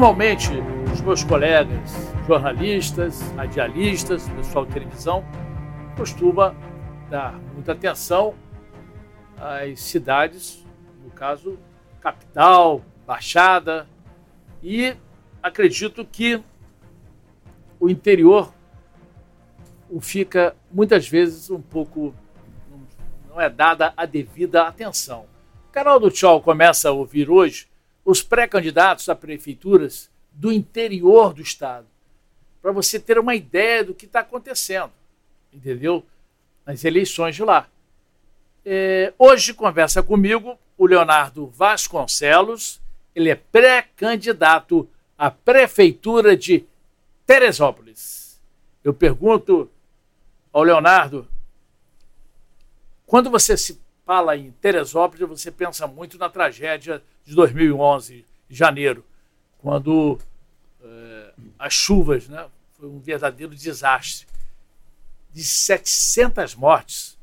Normalmente, os meus colegas jornalistas, radialistas, pessoal de televisão, costuma dar muita atenção às cidades, no caso, capital, baixada, e acredito que o interior fica muitas vezes um pouco não é dada a devida atenção. O canal do Tchau começa a ouvir hoje os pré-candidatos a prefeituras do interior do estado, para você ter uma ideia do que está acontecendo, entendeu? Nas eleições de lá. É, hoje conversa comigo o Leonardo Vasconcelos, ele é pré-candidato à prefeitura de Teresópolis. Eu pergunto ao Leonardo, quando você se fala em Teresópolis, você pensa muito na tragédia de 2011, janeiro, quando é, as chuvas, né, foi um verdadeiro desastre. De 700 mortes,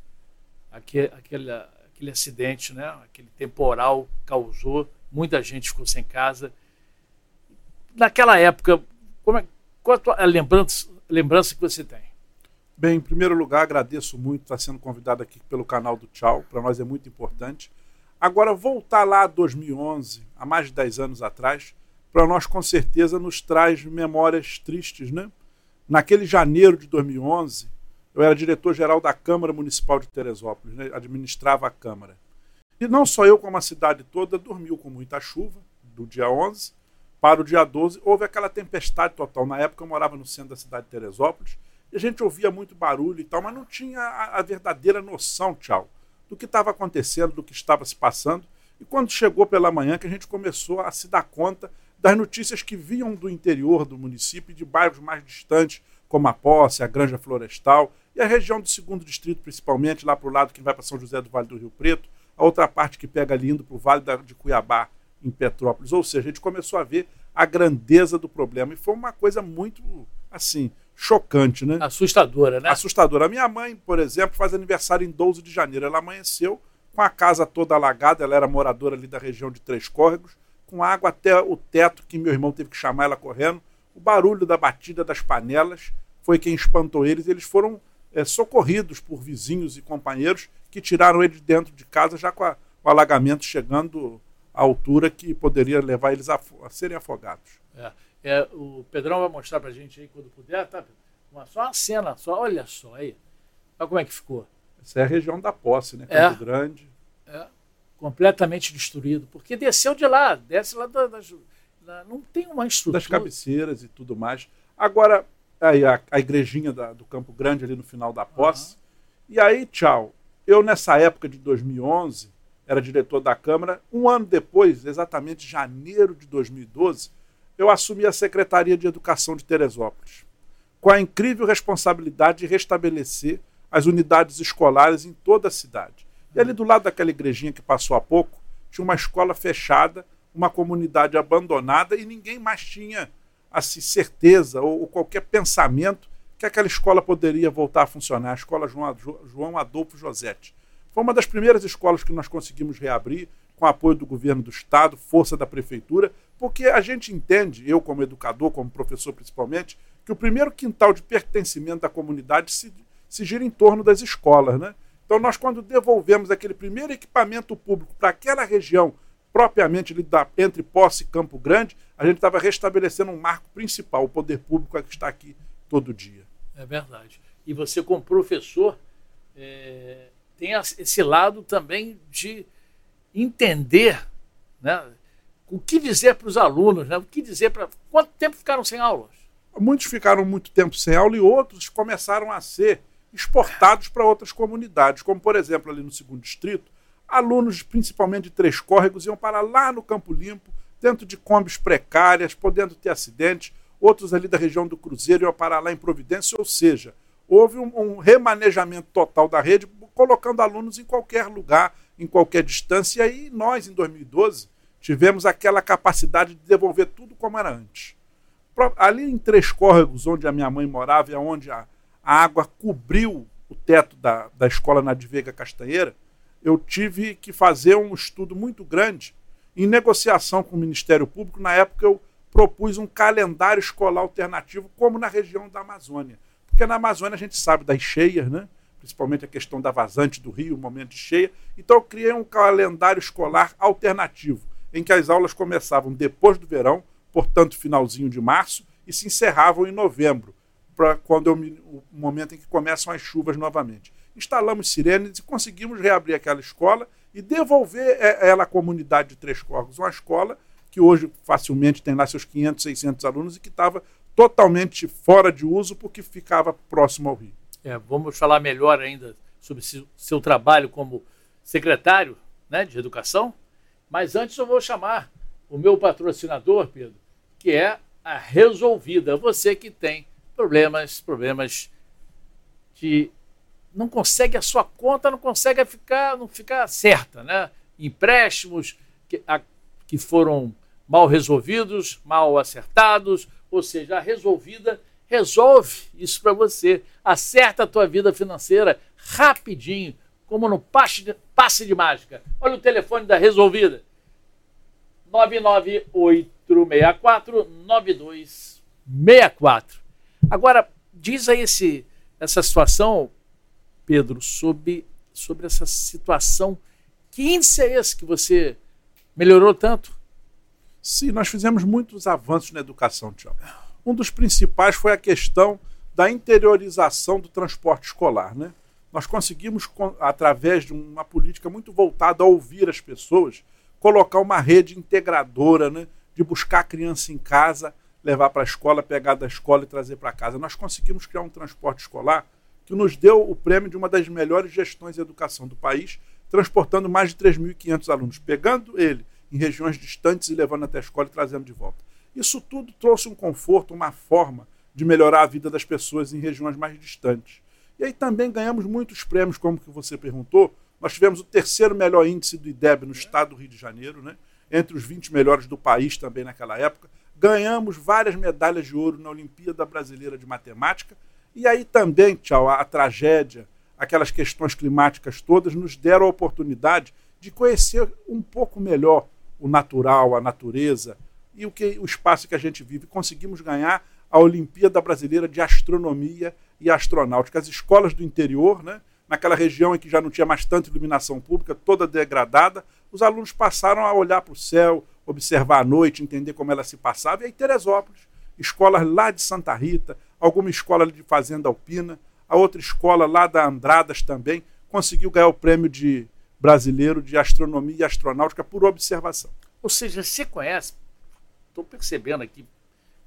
aquele, aquele, aquele acidente, né, aquele temporal causou, muita gente ficou sem casa. Naquela época, como é, qual a lembrança, lembrança que você tem? Bem, em primeiro lugar, agradeço muito estar sendo convidado aqui pelo canal do Tchau. Para nós é muito importante. Agora, voltar lá a 2011, há mais de 10 anos atrás, para nós com certeza nos traz memórias tristes, né? Naquele janeiro de 2011, eu era diretor-geral da Câmara Municipal de Teresópolis, né? administrava a Câmara. E não só eu, como a cidade toda, dormiu com muita chuva, do dia 11 para o dia 12. Houve aquela tempestade total. Na época eu morava no centro da cidade de Teresópolis a gente ouvia muito barulho e tal, mas não tinha a, a verdadeira noção, tchau, do que estava acontecendo, do que estava se passando. E quando chegou pela manhã, que a gente começou a se dar conta das notícias que vinham do interior do município e de bairros mais distantes, como a Posse, a Granja Florestal e a região do segundo distrito, principalmente, lá para o lado que vai para São José do Vale do Rio Preto, a outra parte que pega ali indo para o Vale de Cuiabá, em Petrópolis. Ou seja, a gente começou a ver a grandeza do problema. E foi uma coisa muito, assim, chocante, né? Assustadora, né? Assustadora. A minha mãe, por exemplo, faz aniversário em 12 de janeiro. Ela amanheceu com a casa toda alagada, ela era moradora ali da região de Três Córregos, com água até o teto, que meu irmão teve que chamar ela correndo. O barulho da batida das panelas foi quem espantou eles. Eles foram é, socorridos por vizinhos e companheiros que tiraram eles dentro de casa, já com a, o alagamento chegando à altura que poderia levar eles a, a serem afogados. É. É, o Pedrão vai mostrar pra gente aí quando puder, tá? Uma, só uma cena, só, olha só aí. Olha como é que ficou. Essa é a região da posse, né? Campo é, Grande. É, completamente destruído. Porque desceu de lá, desce lá da, da, da não tem uma estrutura. Das cabeceiras e tudo mais. Agora, aí a, a igrejinha da, do Campo Grande ali no final da posse. Uhum. E aí, tchau. Eu, nessa época de 2011, era diretor da Câmara. Um ano depois, exatamente janeiro de 2012, eu assumi a Secretaria de Educação de Teresópolis, com a incrível responsabilidade de restabelecer as unidades escolares em toda a cidade. E ali do lado daquela igrejinha que passou há pouco, tinha uma escola fechada, uma comunidade abandonada e ninguém mais tinha assim, certeza ou, ou qualquer pensamento que aquela escola poderia voltar a funcionar, a escola João Adolfo Josetti. Foi uma das primeiras escolas que nós conseguimos reabrir, com apoio do governo do estado, força da prefeitura, porque a gente entende, eu como educador, como professor principalmente, que o primeiro quintal de pertencimento da comunidade se, se gira em torno das escolas. Né? Então, nós, quando devolvemos aquele primeiro equipamento público para aquela região, propriamente da, entre Posse e Campo Grande, a gente estava restabelecendo um marco principal, o poder público é que está aqui todo dia. É verdade. E você, como professor, é, tem esse lado também de entender né, o que dizer para os alunos, né, o que dizer para. Quanto tempo ficaram sem aulas? Muitos ficaram muito tempo sem aula e outros começaram a ser exportados para outras comunidades, como por exemplo ali no segundo distrito, alunos principalmente de Três Córregos iam para lá no Campo Limpo, dentro de combis precárias, podendo ter acidentes, outros ali da região do Cruzeiro iam para lá em Providência, ou seja, houve um, um remanejamento total da rede, colocando alunos em qualquer lugar em qualquer distância. E aí nós, em 2012, tivemos aquela capacidade de devolver tudo como era antes. Ali em Três Córregos, onde a minha mãe morava e onde a, água cobriu o teto da, da escola na Veiga Castanheira, eu tive que fazer um estudo muito grande em negociação com o Ministério Público. Na época, eu propus um calendário escolar alternativo, como na região da Amazônia. Porque na Amazônia a gente sabe das cheias, né? Principalmente a questão da vazante do rio, o momento de cheia. Então eu criei um calendário escolar alternativo, em que as aulas começavam depois do verão, portanto, finalzinho de março, e se encerravam em novembro, para quando eu, o momento em que começam as chuvas novamente. Instalamos sirenes e conseguimos reabrir aquela escola e devolver é, ela à comunidade de Três Corvos, uma escola que hoje facilmente tem lá seus 500, 600 alunos e que estava totalmente fora de uso porque ficava próximo ao rio. É, vamos falar melhor ainda sobre seu trabalho como secretário né, de Educação, mas antes eu vou chamar o meu patrocinador, Pedro, que é a Resolvida. Você que tem problemas, problemas de não consegue a sua conta, não consegue ficar, não ficar certa, né? Empréstimos que, a, que foram mal resolvidos, mal acertados, ou seja, a resolvida resolve isso para você. Acerta a tua vida financeira rapidinho, como no passe de, passe de mágica. Olha o telefone da Resolvida. 99864-9264. Agora, diz aí esse, essa situação, Pedro, sobre, sobre essa situação. Que índice é esse que você melhorou tanto? Sim, nós fizemos muitos avanços na educação, Tiago. Um dos principais foi a questão da interiorização do transporte escolar. Né? Nós conseguimos, através de uma política muito voltada a ouvir as pessoas, colocar uma rede integradora né? de buscar a criança em casa, levar para a escola, pegar da escola e trazer para casa. Nós conseguimos criar um transporte escolar que nos deu o prêmio de uma das melhores gestões de educação do país, transportando mais de 3.500 alunos, pegando ele em regiões distantes e levando até a escola e trazendo de volta. Isso tudo trouxe um conforto, uma forma de melhorar a vida das pessoas em regiões mais distantes. E aí também ganhamos muitos prêmios, como que você perguntou. Nós tivemos o terceiro melhor índice do IDEB no estado do Rio de Janeiro, né? entre os 20 melhores do país também naquela época. Ganhamos várias medalhas de ouro na Olimpíada Brasileira de Matemática. E aí também, tchau, a, a tragédia, aquelas questões climáticas todas, nos deram a oportunidade de conhecer um pouco melhor o natural, a natureza, e o, que, o espaço que a gente vive. Conseguimos ganhar a Olimpíada Brasileira de Astronomia e Astronáutica. As escolas do interior, né, naquela região em que já não tinha mais tanta iluminação pública, toda degradada, os alunos passaram a olhar para o céu, observar a noite, entender como ela se passava. E aí Teresópolis, escolas lá de Santa Rita, alguma escola de Fazenda Alpina, a outra escola lá da Andradas também, conseguiu ganhar o prêmio de brasileiro de astronomia e astronáutica por observação. Ou seja, você conhece estou percebendo aqui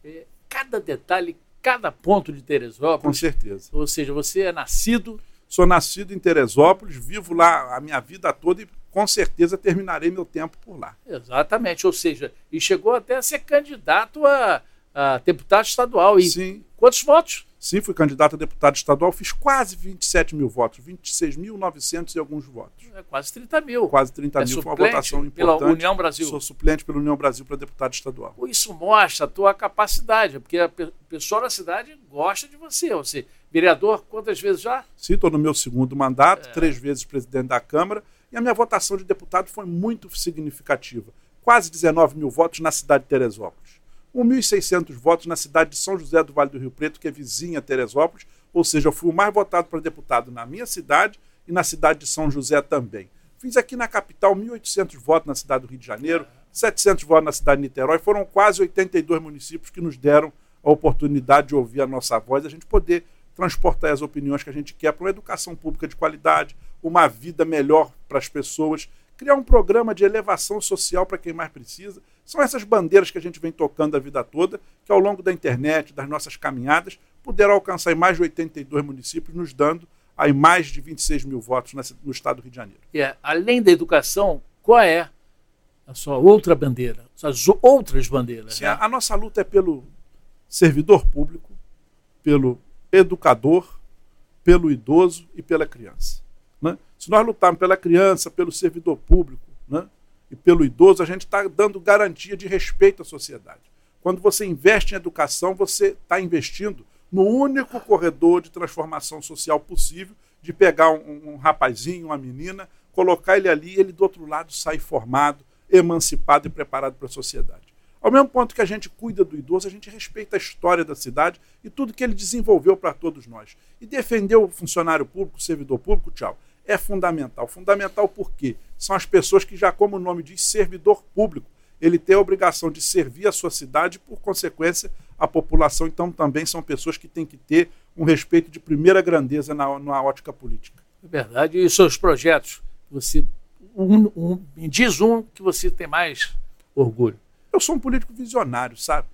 é, cada detalhe, cada ponto de Teresópolis. Com certeza. Ou seja, você é nascido. Sou nascido em Teresópolis, vivo lá a minha vida toda e com certeza terminarei meu tempo por lá. Exatamente. Ou seja, e chegou até a ser candidato a, a deputado estadual. E Sim. Quantos votos? Sim, fui candidato a deputado estadual, fiz quase 27 mil votos, 26.900 e alguns votos. É quase 30 mil. Quase 30 é mil, foi uma votação pela importante. União Brasil. Sou suplente pela União Brasil para deputado estadual. Isso mostra a tua capacidade, porque a pessoa da cidade gosta de você. Você, vereador, quantas vezes já? Sim, estou no meu segundo mandato, é. três vezes presidente da Câmara, e a minha votação de deputado foi muito significativa. Quase 19 mil votos na cidade de Teresópolis. 1.600 votos na cidade de São José do Vale do Rio Preto, que é vizinha a Teresópolis, ou seja, eu fui o mais votado para deputado na minha cidade e na cidade de São José também. Fiz aqui na capital 1.800 votos na cidade do Rio de Janeiro, 700 votos na cidade de Niterói, foram quase 82 municípios que nos deram a oportunidade de ouvir a nossa voz, a gente poder transportar as opiniões que a gente quer para uma educação pública de qualidade, uma vida melhor para as pessoas criar um programa de elevação social para quem mais precisa. São essas bandeiras que a gente vem tocando a vida toda, que ao longo da internet, das nossas caminhadas, puderam alcançar em mais de 82 municípios, nos dando aí mais de 26 mil votos no estado do Rio de Janeiro. É, além da educação, qual é a sua outra bandeira? As outras bandeiras? Sim, né? a, a nossa luta é pelo servidor público, pelo educador, pelo idoso e pela criança. Né? Se nós lutarmos pela criança, pelo servidor público né? E pelo idoso, a gente está dando garantia de respeito à sociedade. Quando você investe em educação, você está investindo no único corredor de transformação social possível, de pegar um, um rapazinho, uma menina, colocar ele ali e ele do outro lado sair formado, emancipado e preparado para a sociedade. Ao mesmo ponto que a gente cuida do idoso, a gente respeita a história da cidade e tudo que ele desenvolveu para todos nós. E defender o funcionário público, o servidor público, tchau, é fundamental. Fundamental porque são as pessoas que, já como o nome diz, servidor público, ele tem a obrigação de servir a sua cidade, por consequência, a população. Então, também são pessoas que têm que ter um respeito de primeira grandeza na, na ótica política. É verdade. E os seus projetos? Você um, um, diz um que você tem mais orgulho. Eu sou um político visionário, sabe?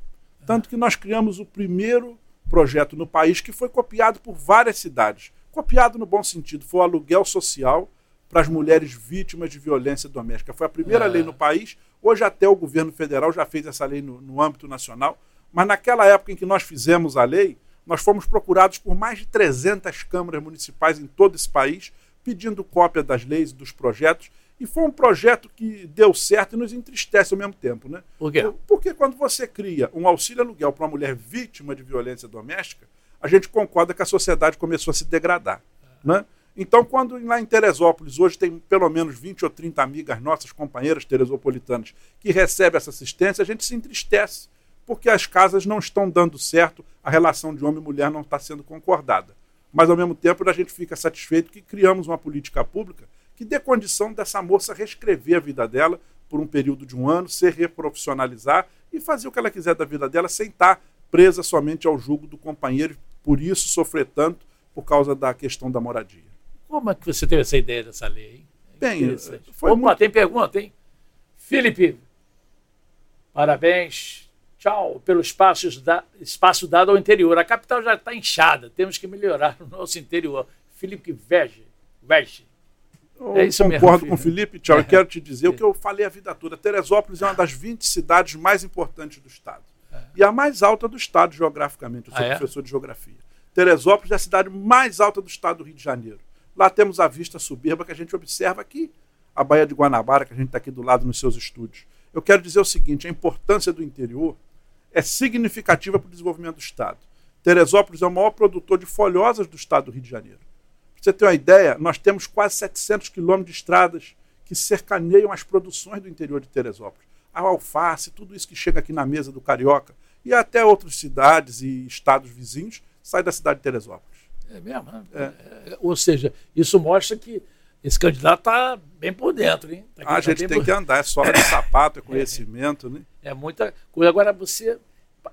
Tanto que nós criamos o primeiro projeto no país que foi copiado por várias cidades. Copiado no bom sentido, foi o aluguel social para as mulheres vítimas de violência doméstica. Foi a primeira é. lei no país. Hoje até o governo federal já fez essa lei no, no âmbito nacional. Mas naquela época em que nós fizemos a lei, nós fomos procurados por mais de 300 câmaras municipais em todo esse país, pedindo cópia das leis e dos projetos. E foi um projeto que deu certo e nos entristece ao mesmo tempo. Né? Por quê? Porque quando você cria um auxílio aluguel para uma mulher vítima de violência doméstica, a gente concorda que a sociedade começou a se degradar. Né? Então, quando lá em Teresópolis, hoje tem pelo menos 20 ou 30 amigas nossas, companheiras teresopolitanas, que recebem essa assistência, a gente se entristece, porque as casas não estão dando certo, a relação de homem e mulher não está sendo concordada. Mas, ao mesmo tempo, a gente fica satisfeito que criamos uma política pública que dê condição dessa moça reescrever a vida dela por um período de um ano, se reprofissionalizar e fazer o que ela quiser da vida dela sem estar presa somente ao jugo do companheiro, por isso sofrer tanto por causa da questão da moradia. Como é que você teve essa ideia dessa lei? É Bem, foi Opa, muito... tem pergunta, hein? Felipe, parabéns. Tchau pelo espaço, da, espaço dado ao interior. A capital já está inchada, temos que melhorar o nosso interior. Felipe Vege. Vege. Eu é isso concordo mesmo, com o Felipe, tchau. É. Eu quero te dizer é. o que eu falei a vida toda. Teresópolis é uma das 20 cidades mais importantes do Estado. E a mais alta do Estado, geograficamente. Eu sou ah, é? professor de geografia. Teresópolis é a cidade mais alta do Estado do Rio de Janeiro. Lá temos a vista soberba que a gente observa aqui, a Baía de Guanabara, que a gente está aqui do lado nos seus estúdios. Eu quero dizer o seguinte: a importância do interior é significativa para o desenvolvimento do Estado. Teresópolis é o maior produtor de folhosas do Estado do Rio de Janeiro. Para você ter uma ideia, nós temos quase 700 quilômetros de estradas que cercaneiam as produções do interior de Teresópolis. A alface, tudo isso que chega aqui na mesa do Carioca e até outras cidades e estados vizinhos sai da cidade de Teresópolis. É mesmo? Né? É. É, ou seja, isso mostra que esse candidato está bem por dentro, hein? Tá a gente tem por... que andar, é sola de sapato, é conhecimento, né? É muita coisa. Agora você.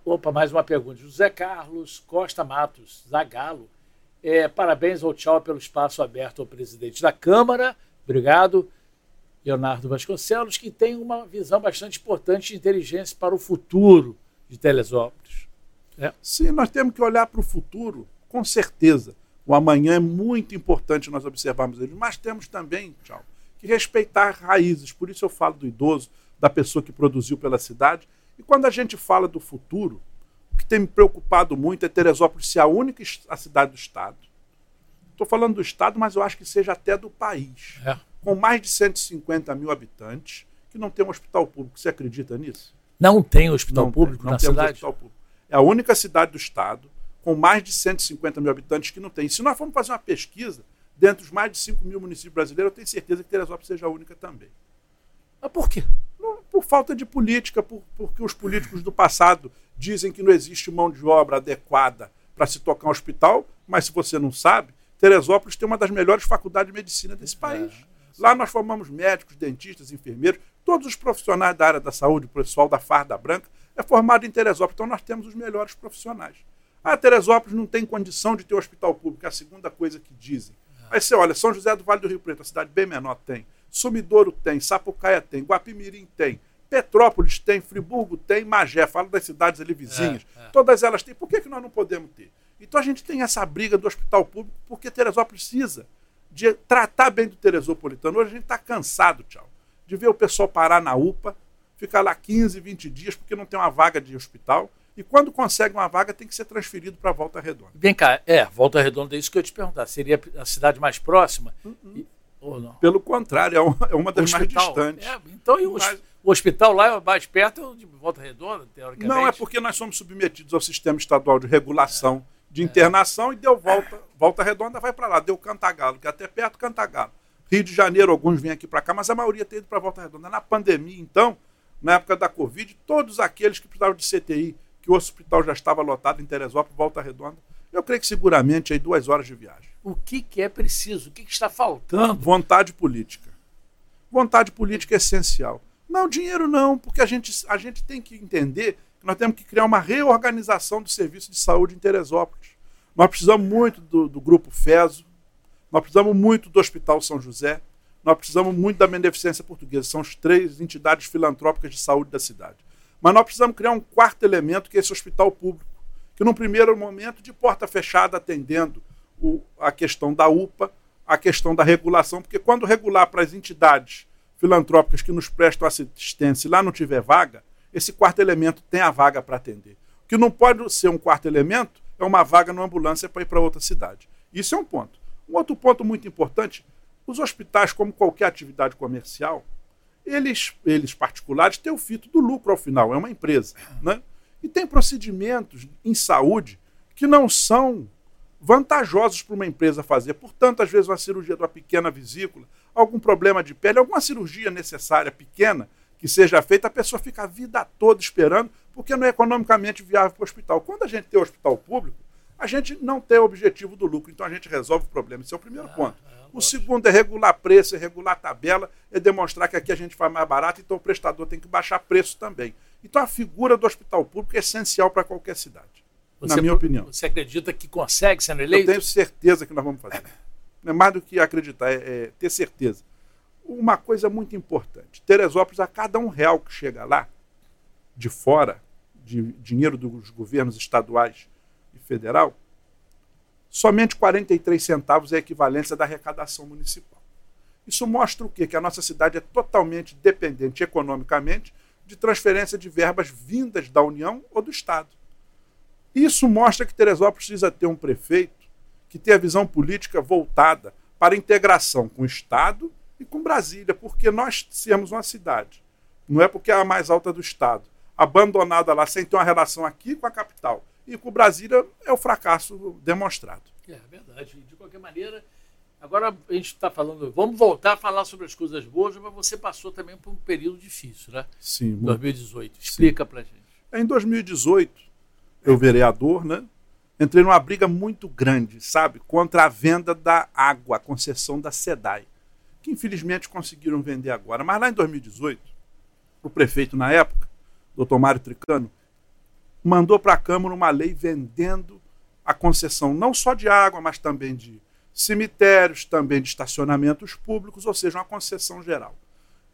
Opa, mais uma pergunta. José Carlos Costa Matos, Zagalo. É, parabéns ao tchau pelo espaço aberto ao presidente da Câmara. Obrigado. Leonardo Vasconcelos, que tem uma visão bastante importante de inteligência para o futuro de Telesópolis. É. Sim, nós temos que olhar para o futuro com certeza. O amanhã é muito importante nós observarmos ele, mas temos também, tchau, que respeitar raízes. Por isso eu falo do idoso, da pessoa que produziu pela cidade. E quando a gente fala do futuro, o que tem me preocupado muito é Teresópolis ser a única a cidade do Estado. Estou falando do Estado, mas eu acho que seja até do país. É. Com mais de 150 mil habitantes, que não tem um hospital público. Você acredita nisso? Não tem hospital não público tem, não na cidade? Hospital público. É a única cidade do Estado com mais de 150 mil habitantes que não tem. Se nós formos fazer uma pesquisa, dentre os mais de 5 mil municípios brasileiros, eu tenho certeza que Teresópolis seja a única também. Mas por quê? Por falta de política, por, porque os políticos do passado dizem que não existe mão de obra adequada para se tocar um hospital, mas se você não sabe, Teresópolis tem uma das melhores faculdades de medicina desse país. É. Lá nós formamos médicos, dentistas, enfermeiros, todos os profissionais da área da saúde, o pessoal da Farda Branca, é formado em Teresópolis. Então nós temos os melhores profissionais. Ah, Teresópolis não tem condição de ter um hospital público, é a segunda coisa que dizem. Aí você olha, São José do Vale do Rio Preto, a cidade bem menor, tem. Sumidouro tem, Sapucaia tem, Guapimirim tem, Petrópolis tem, Friburgo tem, Magé, falo das cidades ali vizinhas. É, é. Todas elas têm. Por que, que nós não podemos ter? Então a gente tem essa briga do hospital público porque Teresópolis precisa de tratar bem do teresopolitano. Hoje a gente está cansado, tchau, de ver o pessoal parar na UPA, ficar lá 15, 20 dias porque não tem uma vaga de hospital e quando consegue uma vaga, tem que ser transferido para Volta Redonda. Vem cá, é, Volta Redonda, é isso que eu ia te perguntar. Seria a cidade mais próxima? Uh -uh. E, ou não? Pelo contrário, é uma, é uma das mais distantes. É, então, e o, Mas, o hospital lá é mais perto de Volta Redonda, teoricamente? Não, é porque nós somos submetidos ao sistema estadual de regulação é, de internação e deu volta. Volta Redonda vai para lá, deu Cantagalo, que é até perto Cantagalo. Rio de Janeiro, alguns vêm aqui para cá, mas a maioria tem ido para Volta Redonda. Na pandemia, então, na época da Covid, todos aqueles que precisavam de CTI, que o hospital já estava lotado em Teresópolis, Volta Redonda. Eu creio que seguramente aí duas horas de viagem. O que, que é preciso? O que, que está faltando? Vontade política. Vontade política é essencial. Não, dinheiro não, porque a gente, a gente tem que entender nós temos que criar uma reorganização do serviço de saúde em Teresópolis. Nós precisamos muito do, do Grupo FESO, nós precisamos muito do Hospital São José, nós precisamos muito da Beneficência Portuguesa. São as três entidades filantrópicas de saúde da cidade. Mas nós precisamos criar um quarto elemento, que é esse hospital público, que num primeiro momento, de porta fechada, atendendo o, a questão da UPA, a questão da regulação, porque quando regular para as entidades filantrópicas que nos prestam assistência e lá não tiver vaga, esse quarto elemento tem a vaga para atender. O que não pode ser um quarto elemento é uma vaga numa ambulância para ir para outra cidade. Isso é um ponto. Um outro ponto muito importante: os hospitais, como qualquer atividade comercial, eles, eles particulares têm o fito do lucro ao final, é uma empresa. Né? E tem procedimentos em saúde que não são vantajosos para uma empresa fazer. Portanto, às vezes, uma cirurgia de uma pequena vesícula, algum problema de pele, alguma cirurgia necessária pequena que seja feita, a pessoa fica a vida toda esperando, porque não é economicamente viável para o hospital. Quando a gente tem o hospital público, a gente não tem o objetivo do lucro, então a gente resolve o problema. Esse é o primeiro ah, ponto. É, o segundo é regular preço, é regular tabela, é demonstrar que aqui a gente faz mais barato, então o prestador tem que baixar preço também. Então a figura do hospital público é essencial para qualquer cidade, você, na minha opinião. Você acredita que consegue sendo eleito? Eu tenho certeza que nós vamos fazer. Não é mais do que acreditar, é, é ter certeza. Uma coisa muito importante: Teresópolis, a cada um real que chega lá, de fora, de dinheiro dos governos estaduais e federal, somente 43 centavos é a equivalência da arrecadação municipal. Isso mostra o quê? Que a nossa cidade é totalmente dependente economicamente de transferência de verbas vindas da União ou do Estado. Isso mostra que Teresópolis precisa ter um prefeito que tenha visão política voltada para a integração com o Estado e com Brasília, porque nós sermos uma cidade, não é porque é a mais alta do Estado, abandonada lá sem ter uma relação aqui com a capital e com Brasília é o fracasso demonstrado. É verdade. De qualquer maneira, agora a gente está falando, vamos voltar a falar sobre as coisas boas, mas você passou também por um período difícil, né? Sim. Muito. 2018. Explica para gente. Em 2018, eu vereador, né? Entrei numa briga muito grande, sabe? Contra a venda da água, a concessão da SEDAI, que infelizmente conseguiram vender agora. Mas lá em 2018, o prefeito na época, doutor Mário Tricano, mandou para a Câmara uma lei vendendo a concessão não só de água, mas também de cemitérios, também de estacionamentos públicos, ou seja, uma concessão geral.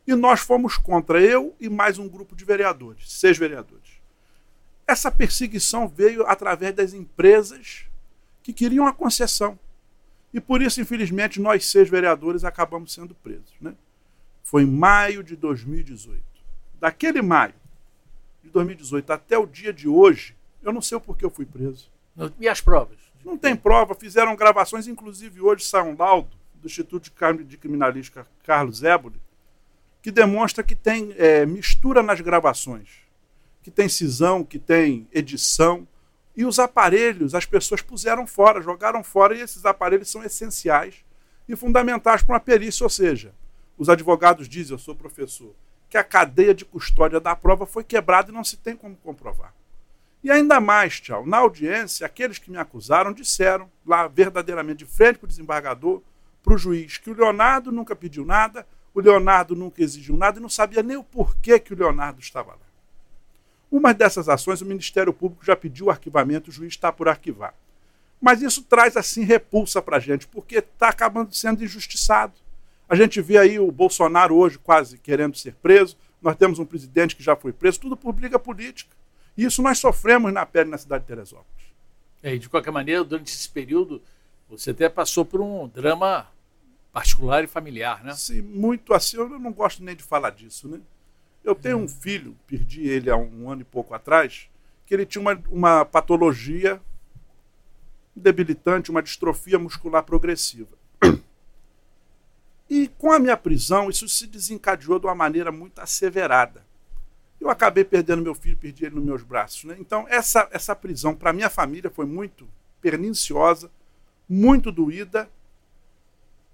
E nós fomos contra, eu e mais um grupo de vereadores, seis vereadores. Essa perseguição veio através das empresas que queriam a concessão. E por isso, infelizmente, nós seis vereadores acabamos sendo presos. Né? Foi em maio de 2018. Daquele maio de 2018 até o dia de hoje, eu não sei o porquê eu fui preso. E as provas? Não tem prova, fizeram gravações, inclusive hoje sai um laudo do Instituto de Criminalística Carlos Éboli, que demonstra que tem é, mistura nas gravações, que tem cisão, que tem edição, e os aparelhos as pessoas puseram fora, jogaram fora, e esses aparelhos são essenciais e fundamentais para uma perícia, ou seja, os advogados dizem, eu sou professor, que a cadeia de custódia da prova foi quebrada e não se tem como comprovar. E ainda mais, tchau, na audiência, aqueles que me acusaram disseram, lá verdadeiramente de frente para o desembargador, para o juiz, que o Leonardo nunca pediu nada, o Leonardo nunca exigiu nada e não sabia nem o porquê que o Leonardo estava lá. Uma dessas ações, o Ministério Público já pediu o arquivamento, o juiz está por arquivar. Mas isso traz, assim, repulsa para a gente, porque está acabando sendo injustiçado. A gente vê aí o Bolsonaro hoje quase querendo ser preso, nós temos um presidente que já foi preso, tudo por briga política. E isso nós sofremos na pele na cidade de Teresópolis. É, e de qualquer maneira, durante esse período, você até passou por um drama particular e familiar, né? Sim, muito assim. Eu não gosto nem de falar disso, né? Eu tenho um filho, perdi ele há um ano e pouco atrás, que ele tinha uma, uma patologia debilitante, uma distrofia muscular progressiva. E com a minha prisão, isso se desencadeou de uma maneira muito asseverada eu acabei perdendo meu filho, perdi ele nos meus braços. Né? Então, essa, essa prisão, para minha família, foi muito perniciosa, muito doída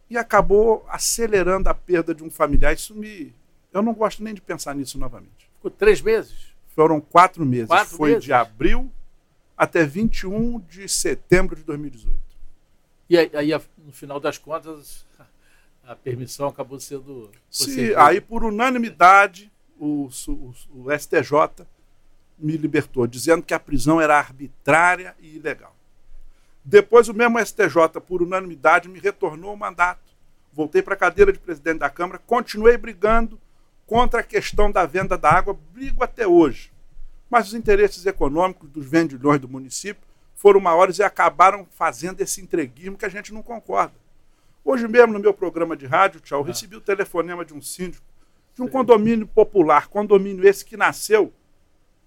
e acabou acelerando a perda de um familiar. Isso me. Eu não gosto nem de pensar nisso novamente. Ficou três meses? Foram quatro meses. Quatro Foi meses? de abril até 21 de setembro de 2018. E aí, aí, no final das contas, a permissão acabou sendo. Se, concedida. aí, por unanimidade, o, o- o STJ me libertou, dizendo que a prisão era arbitrária e ilegal. Depois, o mesmo STJ, por unanimidade, me retornou o mandato. Voltei para a cadeira de presidente da Câmara, continuei brigando contra a questão da venda da água, brigo até hoje. Mas os interesses econômicos dos vendilhões do município foram maiores e acabaram fazendo esse entreguismo que a gente não concorda. Hoje mesmo, no meu programa de rádio, tchau, Ah. recebi o telefonema de um síndico de um Sim. condomínio popular, condomínio esse que nasceu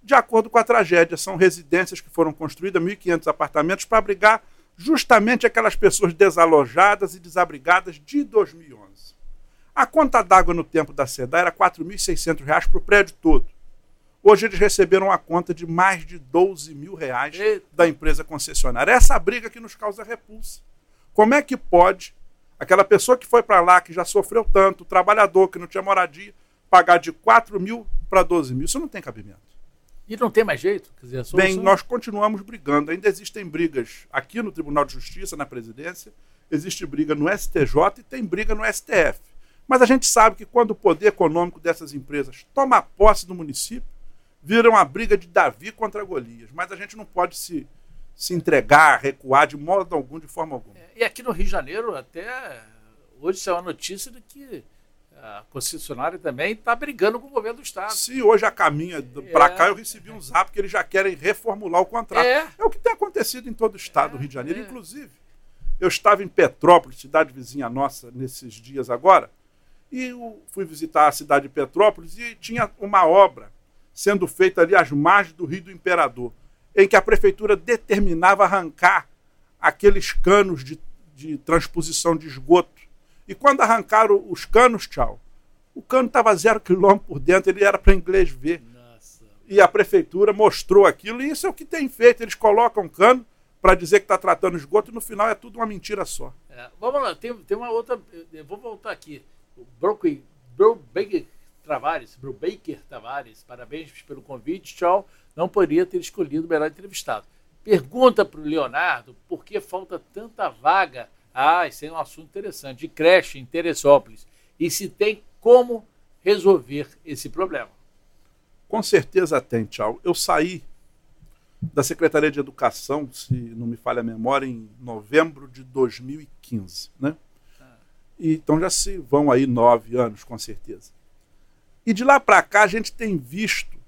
de acordo com a tragédia. São residências que foram construídas, 1.500 apartamentos, para abrigar justamente aquelas pessoas desalojadas e desabrigadas de 2011. A conta d'água no tempo da SEDA era 4.600 reais para o prédio todo. Hoje eles receberam a conta de mais de 12 mil reais Eita. da empresa concessionária. Essa briga que nos causa repulsa. Como é que pode aquela pessoa que foi para lá, que já sofreu tanto, o trabalhador que não tinha moradia, pagar de 4 mil para 12 mil? Isso não tem cabimento. E não tem mais jeito? Quer dizer, Bem, nós continuamos brigando. Ainda existem brigas aqui no Tribunal de Justiça, na presidência, existe briga no STJ e tem briga no STF. Mas a gente sabe que quando o poder econômico dessas empresas toma posse no município, vira uma briga de Davi contra Golias. Mas a gente não pode se, se entregar, recuar de modo algum, de forma alguma. E aqui no Rio de Janeiro, até hoje saiu a notícia de que a concessionária também está brigando com o governo do Estado. Se hoje a caminha para É. cá, eu recebi um zap que eles já querem reformular o contrato. É. É o que tem acontecido em todo o estado do Rio de Janeiro. é. Inclusive, eu estava em Petrópolis, cidade vizinha nossa, nesses dias agora, e eu fui visitar a cidade de Petrópolis e tinha uma obra sendo feita ali às margens do Rio do Imperador, em que a prefeitura determinava arrancar aqueles canos de, de transposição de esgoto. E quando arrancaram os canos, tchau, o cano estava zero quilômetro por dentro, ele era para inglês ver Nossa. e a prefeitura mostrou aquilo, e isso é o que tem feito. Eles colocam cano para dizer que está tratando esgoto e no final é tudo uma mentira só. É, vamos lá, tem, tem uma outra. Vou voltar aqui. O Broke- Brubaker Tavares, Brubaker Tavares, parabéns pelo convite, tchau. Não poderia ter escolhido o melhor entrevistado. Pergunta para o Leonardo por que falta tanta vaga. Ah, esse é um assunto interessante, de creche em Teresópolis. E se tem como resolver esse problema. Com certeza tem, tchau. Eu saí da Secretaria de Educação, se não me falha a memória, em novembro de 2015, né? Então já se vão aí nove anos, com certeza. E de lá para cá a gente tem visto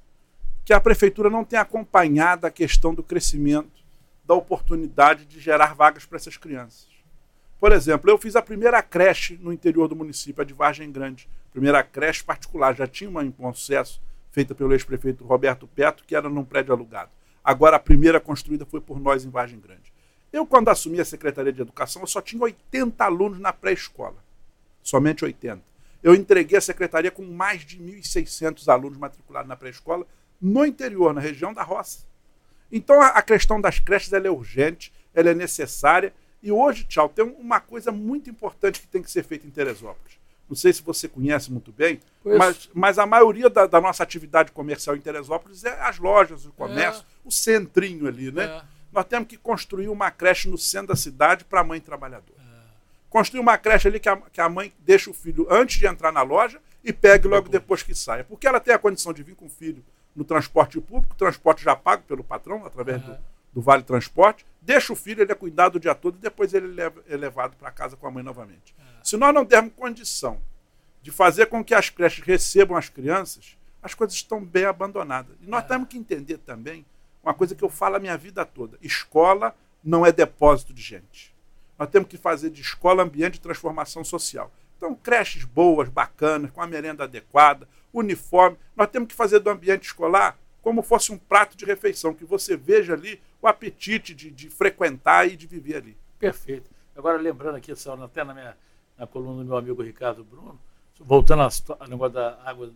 que a prefeitura não tem acompanhado a questão do crescimento, da oportunidade de gerar vagas para essas crianças. Por exemplo, eu fiz a primeira creche no interior do município, a de Vargem Grande. Primeira creche particular, já tinha uma em bom sucesso, feita pelo ex-prefeito Roberto Petro, que era num prédio alugado. Agora a primeira construída foi por nós em Vargem Grande. Eu, quando assumi a Secretaria de Educação, eu só tinha 80 alunos na pré-escola. Somente 80. Eu entreguei a secretaria com mais de 1.600 alunos matriculados na pré-escola no interior, na região da roça. Então a, questão das creches é urgente, ela é necessária. E hoje, tchau, tem uma coisa muito importante que tem que ser feita em Teresópolis. Não sei se você conhece muito bem, mas, mas a maioria da, da nossa atividade comercial em Teresópolis é as lojas, o comércio, o centrinho ali, né? É. Nós temos que construir uma creche no centro da cidade para a mãe trabalhadora. Construir uma creche ali que a, que a mãe deixa o filho antes de entrar na loja e pegue logo depois que saia. Porque ela tem a condição de vir com o filho no transporte público, transporte já pago pelo patrão, através do, do Vale Transporte, deixa o filho, ele é cuidado o dia todo e depois ele é levado para casa com a mãe novamente. Se nós não dermos condição de fazer com que as creches recebam as crianças, as coisas estão bem abandonadas. E nós temos que entender também uma coisa que eu falo a minha vida toda: escola não é depósito de gente. Nós temos que fazer de escola ambiente de transformação social. Então, creches boas, bacanas, com a merenda adequada, uniforme. Nós temos que fazer do ambiente escolar como fosse um prato de refeição, que você veja ali o apetite de, de frequentar e de viver ali. Perfeito. Agora, lembrando aqui, só, até na, minha, na coluna do meu amigo Ricardo Bruno, voltando ao negócio da água,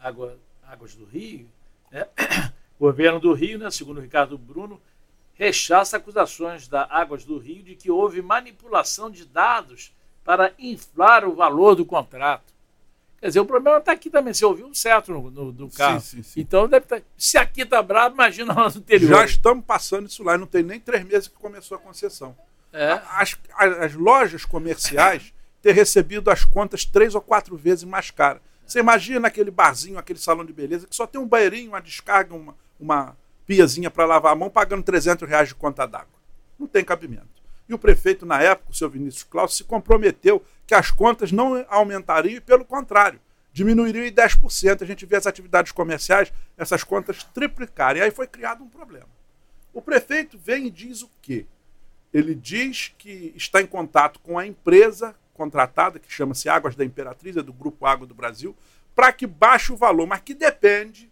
água, águas do Rio, né? O governo do Rio, né, segundo o Ricardo Bruno, rechaça acusações da Águas do Rio de que houve manipulação de dados para inflar o valor do contrato. Quer dizer, o problema está aqui também. Você ouviu certo no, no, no carro. Sim, sim, sim. Então, deve tá, se aqui está bravo, imagina lá no interior. Já estamos passando isso lá. Não tem nem três meses que começou a concessão. É. As, as, as, lojas comerciais ter recebido as contas três ou quatro vezes mais caras. Você imagina aquele barzinho, aquele salão de beleza, que só tem um banheirinho, uma descarga, uma, uma piazinha para lavar a mão, pagando 300 reais de conta d'água. Não tem cabimento. E o prefeito, na época, o seu Vinícius Claus, se comprometeu que as contas não aumentariam e, pelo contrário, diminuiriam em 10%. A gente vê as atividades comerciais, essas contas triplicarem. E aí foi criado um problema. O prefeito vem e diz o quê? Ele diz que está em contato com a empresa contratada, que chama-se Águas da Imperatriz, é do Grupo Água do Brasil, para que baixe o valor, mas que depende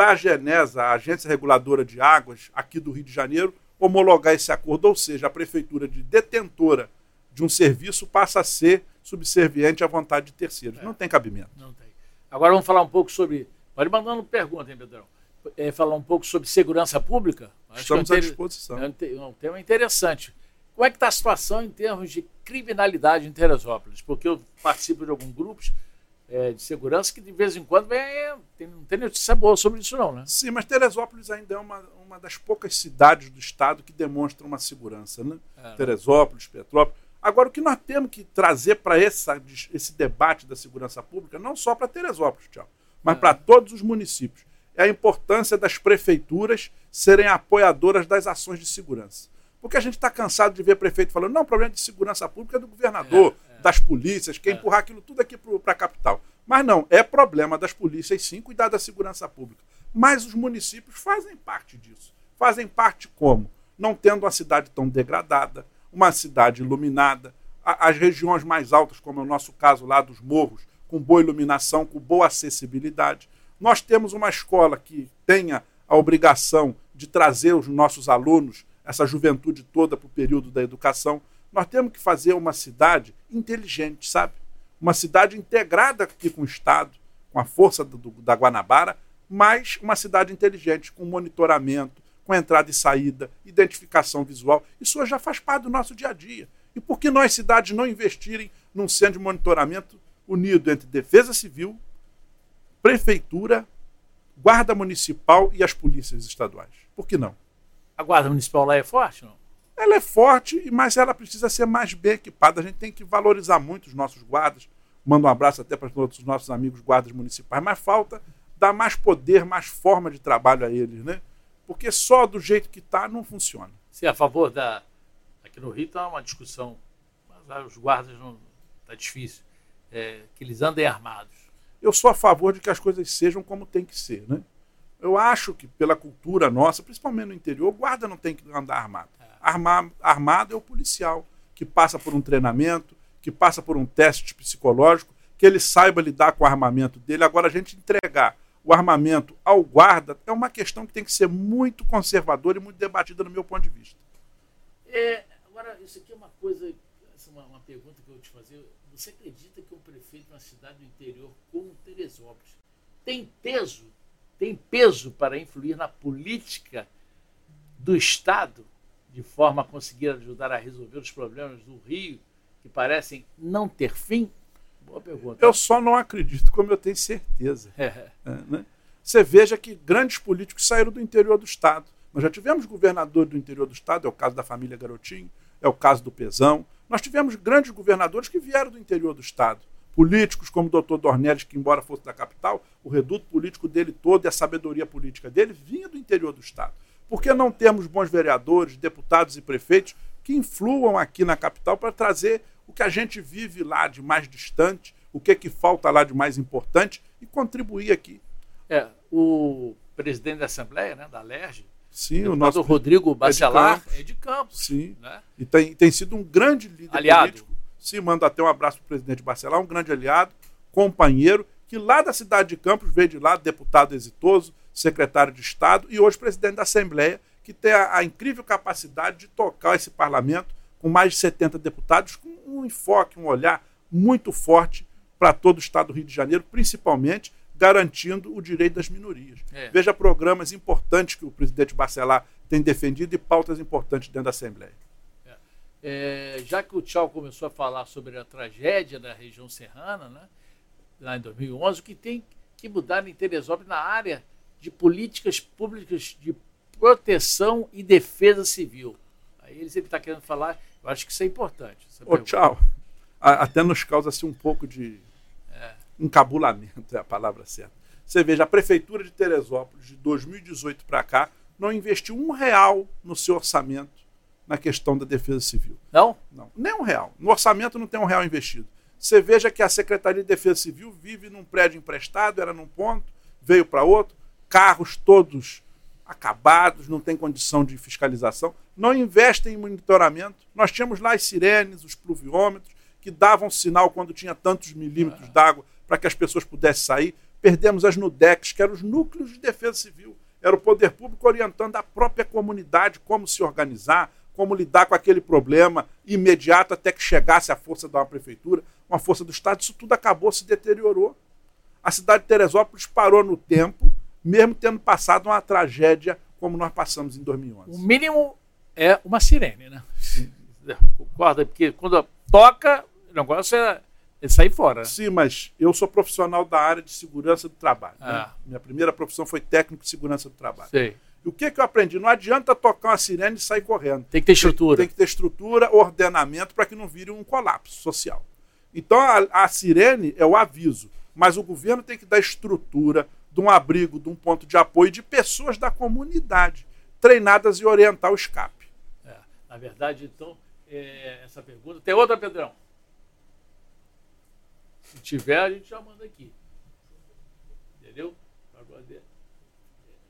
da Genesa, a Agência Reguladora de Águas, aqui do Rio de Janeiro, homologar esse acordo, ou seja, a prefeitura de detentora de um serviço passa a ser subserviente à vontade de terceiros. É, não tem cabimento. Não tem. Agora vamos falar um pouco sobre. Pode mandando pergunta, hein, Pedrão? É, falar um pouco sobre segurança pública. Acho Estamos é um à disposição. É um tema interessante. Como é que está a situação em termos de criminalidade em Teresópolis? Porque eu participo de alguns grupos é, de segurança que de vez em quando vem, tem, não tem notícia boa sobre isso não, né? Sim, mas Teresópolis ainda é uma, uma das poucas cidades do estado que demonstram uma segurança, né? É, Teresópolis, Petrópolis. Agora, o que nós temos que trazer para esse debate da segurança pública, não só para Teresópolis, tchau, mas é. para todos os municípios, é a importância das prefeituras serem apoiadoras das ações de segurança. Porque a gente está cansado de ver prefeito falando, não, o problema de segurança pública é do governador, é, é. Das polícias, quer é. empurrar aquilo tudo aqui para a capital. Mas não, é problema das polícias sim cuidar da segurança pública. Mas os municípios fazem parte disso. Fazem parte como? Não tendo uma cidade tão degradada, uma cidade iluminada, as regiões mais altas, como é o nosso caso lá dos morros, com boa iluminação, com boa acessibilidade. Nós temos uma escola que tenha a obrigação de trazer os nossos alunos essa juventude toda para o período da educação. Nós temos que fazer uma cidade inteligente, sabe? Uma cidade integrada aqui com o Estado, com a força do, da Guanabara, mas uma cidade inteligente, com monitoramento, com entrada e saída, identificação visual. Isso já faz parte do nosso dia a dia. E por que nós, cidades, não investirem num centro de monitoramento unido entre Defesa Civil, Prefeitura, Guarda Municipal e as polícias estaduais? Por que não? A Guarda Municipal lá é forte, não? Ela é forte, mas ela precisa ser mais bem equipada. A gente tem que valorizar muito os nossos guardas. Mando um abraço até para os nossos amigos guardas municipais. Mas falta dar mais poder, mais forma de trabalho a eles, né? Porque só do jeito que está não funciona. Você é a favor da. Aqui no Rio está uma discussão, mas os guardas não. Está difícil. É, que eles andem armados. Eu sou a favor de que as coisas sejam como tem que ser, né? Eu acho que pela cultura nossa, principalmente no interior, o guarda não tem que andar armado. Armar, armado é o policial, que passa por um treinamento, que passa por um teste psicológico, que ele saiba lidar com o armamento dele. Agora, a gente entregar o armamento ao guarda é uma questão que tem que ser muito conservadora e muito debatida no meu ponto de vista. É, agora, isso aqui é uma coisa, é uma, uma pergunta que eu vou te fazer. Você acredita que um prefeito de uma cidade do interior como Teresópolis tem peso tem peso para influir na política do Estado, de forma a conseguir ajudar a resolver os problemas do Rio, que parecem não ter fim? Boa pergunta. Eu só não acredito, como eu tenho certeza. É. É, né? Você veja que grandes políticos saíram do interior do Estado. Nós já tivemos governador do interior do Estado, é o caso da família Garotinho, é o caso do Pezão. Nós tivemos grandes governadores que vieram do interior do Estado políticos como o doutor Dornelles, que, embora fosse da capital, o reduto político dele todo e a sabedoria política dele vinha do interior do Estado. Por que não temos bons vereadores, deputados e prefeitos que influam aqui na capital para trazer o que a gente vive lá de mais distante, o que, é que falta lá de mais importante e contribuir aqui? É, o presidente da Assembleia, né, da LERJ, Sim, o nosso Rodrigo Bacelar é de Campos. É de Campos sim. Né? E tem, tem sido um grande líder Aliado. político Sim, manda até um abraço para o presidente Barcelar, um grande aliado, companheiro, que lá da cidade de Campos veio de lá, deputado exitoso, secretário de Estado e hoje presidente da Assembleia, que tem a, a incrível capacidade de tocar esse parlamento com mais de 70 deputados, com um enfoque, um olhar muito forte para todo o estado do Rio de Janeiro, principalmente garantindo o direito das minorias. É. Veja programas importantes que o presidente Barcelar tem defendido e pautas importantes dentro da Assembleia. É, já que o Tchau começou a falar sobre a tragédia da região serrana, né? lá em 2011, o que tem que mudar em Teresópolis na área de políticas públicas de proteção e defesa civil. Aí ele sempre está querendo falar, eu acho que isso é importante. Ô, tchau. Até nos causa assim, um pouco de é. encabulamento, é a palavra certa. Você veja, a Prefeitura de Teresópolis, de 2018 para cá, não investiu um real no seu orçamento na questão da defesa civil. Não? Não, nem um real. No orçamento não tem um real investido. Você veja que a Secretaria de Defesa Civil vive num prédio emprestado, era num ponto, veio para outro, carros todos acabados, não tem condição de fiscalização, não investem em monitoramento. Nós tínhamos lá as sirenes, os pluviômetros, que davam sinal quando tinha tantos milímetros ah. d'água para que as pessoas pudessem sair. Perdemos as NUDECs, que eram os núcleos de defesa civil. Era o poder público orientando a própria comunidade como se organizar, como lidar com aquele problema imediato até que chegasse a força de uma prefeitura, uma força do Estado. Isso tudo acabou, se deteriorou. A cidade de Teresópolis parou no tempo, mesmo tendo passado uma tragédia como nós passamos em 2011. O mínimo é uma sirene, né? Concorda? Porque quando toca, o negócio é, é sair fora. Sim, mas eu sou profissional da área de segurança do trabalho. Né? Ah. Né? Minha primeira profissão foi técnico de segurança do trabalho. Sei. E o que, que eu aprendi? Não adianta tocar uma sirene e sair correndo. Tem que ter estrutura. Tem, tem que ter estrutura, ordenamento para que não vire um colapso social. Então a, a sirene é o aviso, mas o governo tem que dar estrutura de um abrigo, de um ponto de apoio de pessoas da comunidade, treinadas e orientar o escape. É, na verdade, então, é, essa pergunta. Tem outra, Pedrão? Se tiver, a gente já manda aqui. Entendeu? Agora,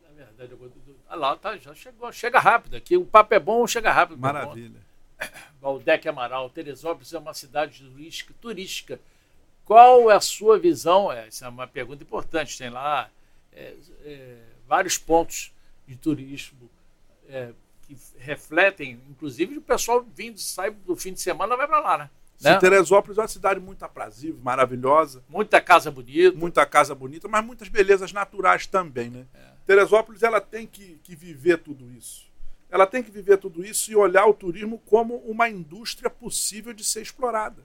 na verdade, agora, ah lá, tá, já chegou. Chega rápido aqui. O papo é bom, chega rápido. Maravilha. Valdec Amaral, Teresópolis é uma cidade turística, turística. Qual é a sua visão? É, essa é uma pergunta importante. Tem lá é, é, vários pontos de turismo é, que refletem, inclusive o pessoal vindo, sai do fim de semana vai para lá, né? Né? Teresópolis é uma cidade muito aprazível, maravilhosa. Muita casa bonita. Muita casa bonita, mas muitas belezas naturais também, né? É. Teresópolis ela tem que, que viver tudo isso. Ela tem que viver tudo isso e olhar o turismo como uma indústria possível de ser explorada.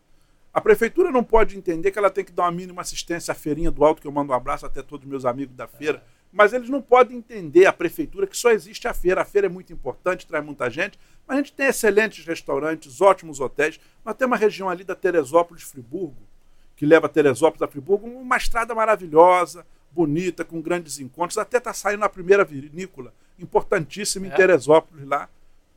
A prefeitura não pode entender que ela tem que dar uma mínima assistência à feirinha do alto, que eu mando um abraço até todos os meus amigos da feira, mas eles não podem entender a prefeitura que só existe a feira. A feira é muito importante, traz muita gente, mas a gente tem excelentes restaurantes, ótimos hotéis. Nós temos uma região ali da Teresópolis, Friburgo, que leva Teresópolis a Friburgo, uma estrada maravilhosa, bonita, com grandes encontros. Até está saindo a primeira vinícola, importantíssima em é. Teresópolis lá.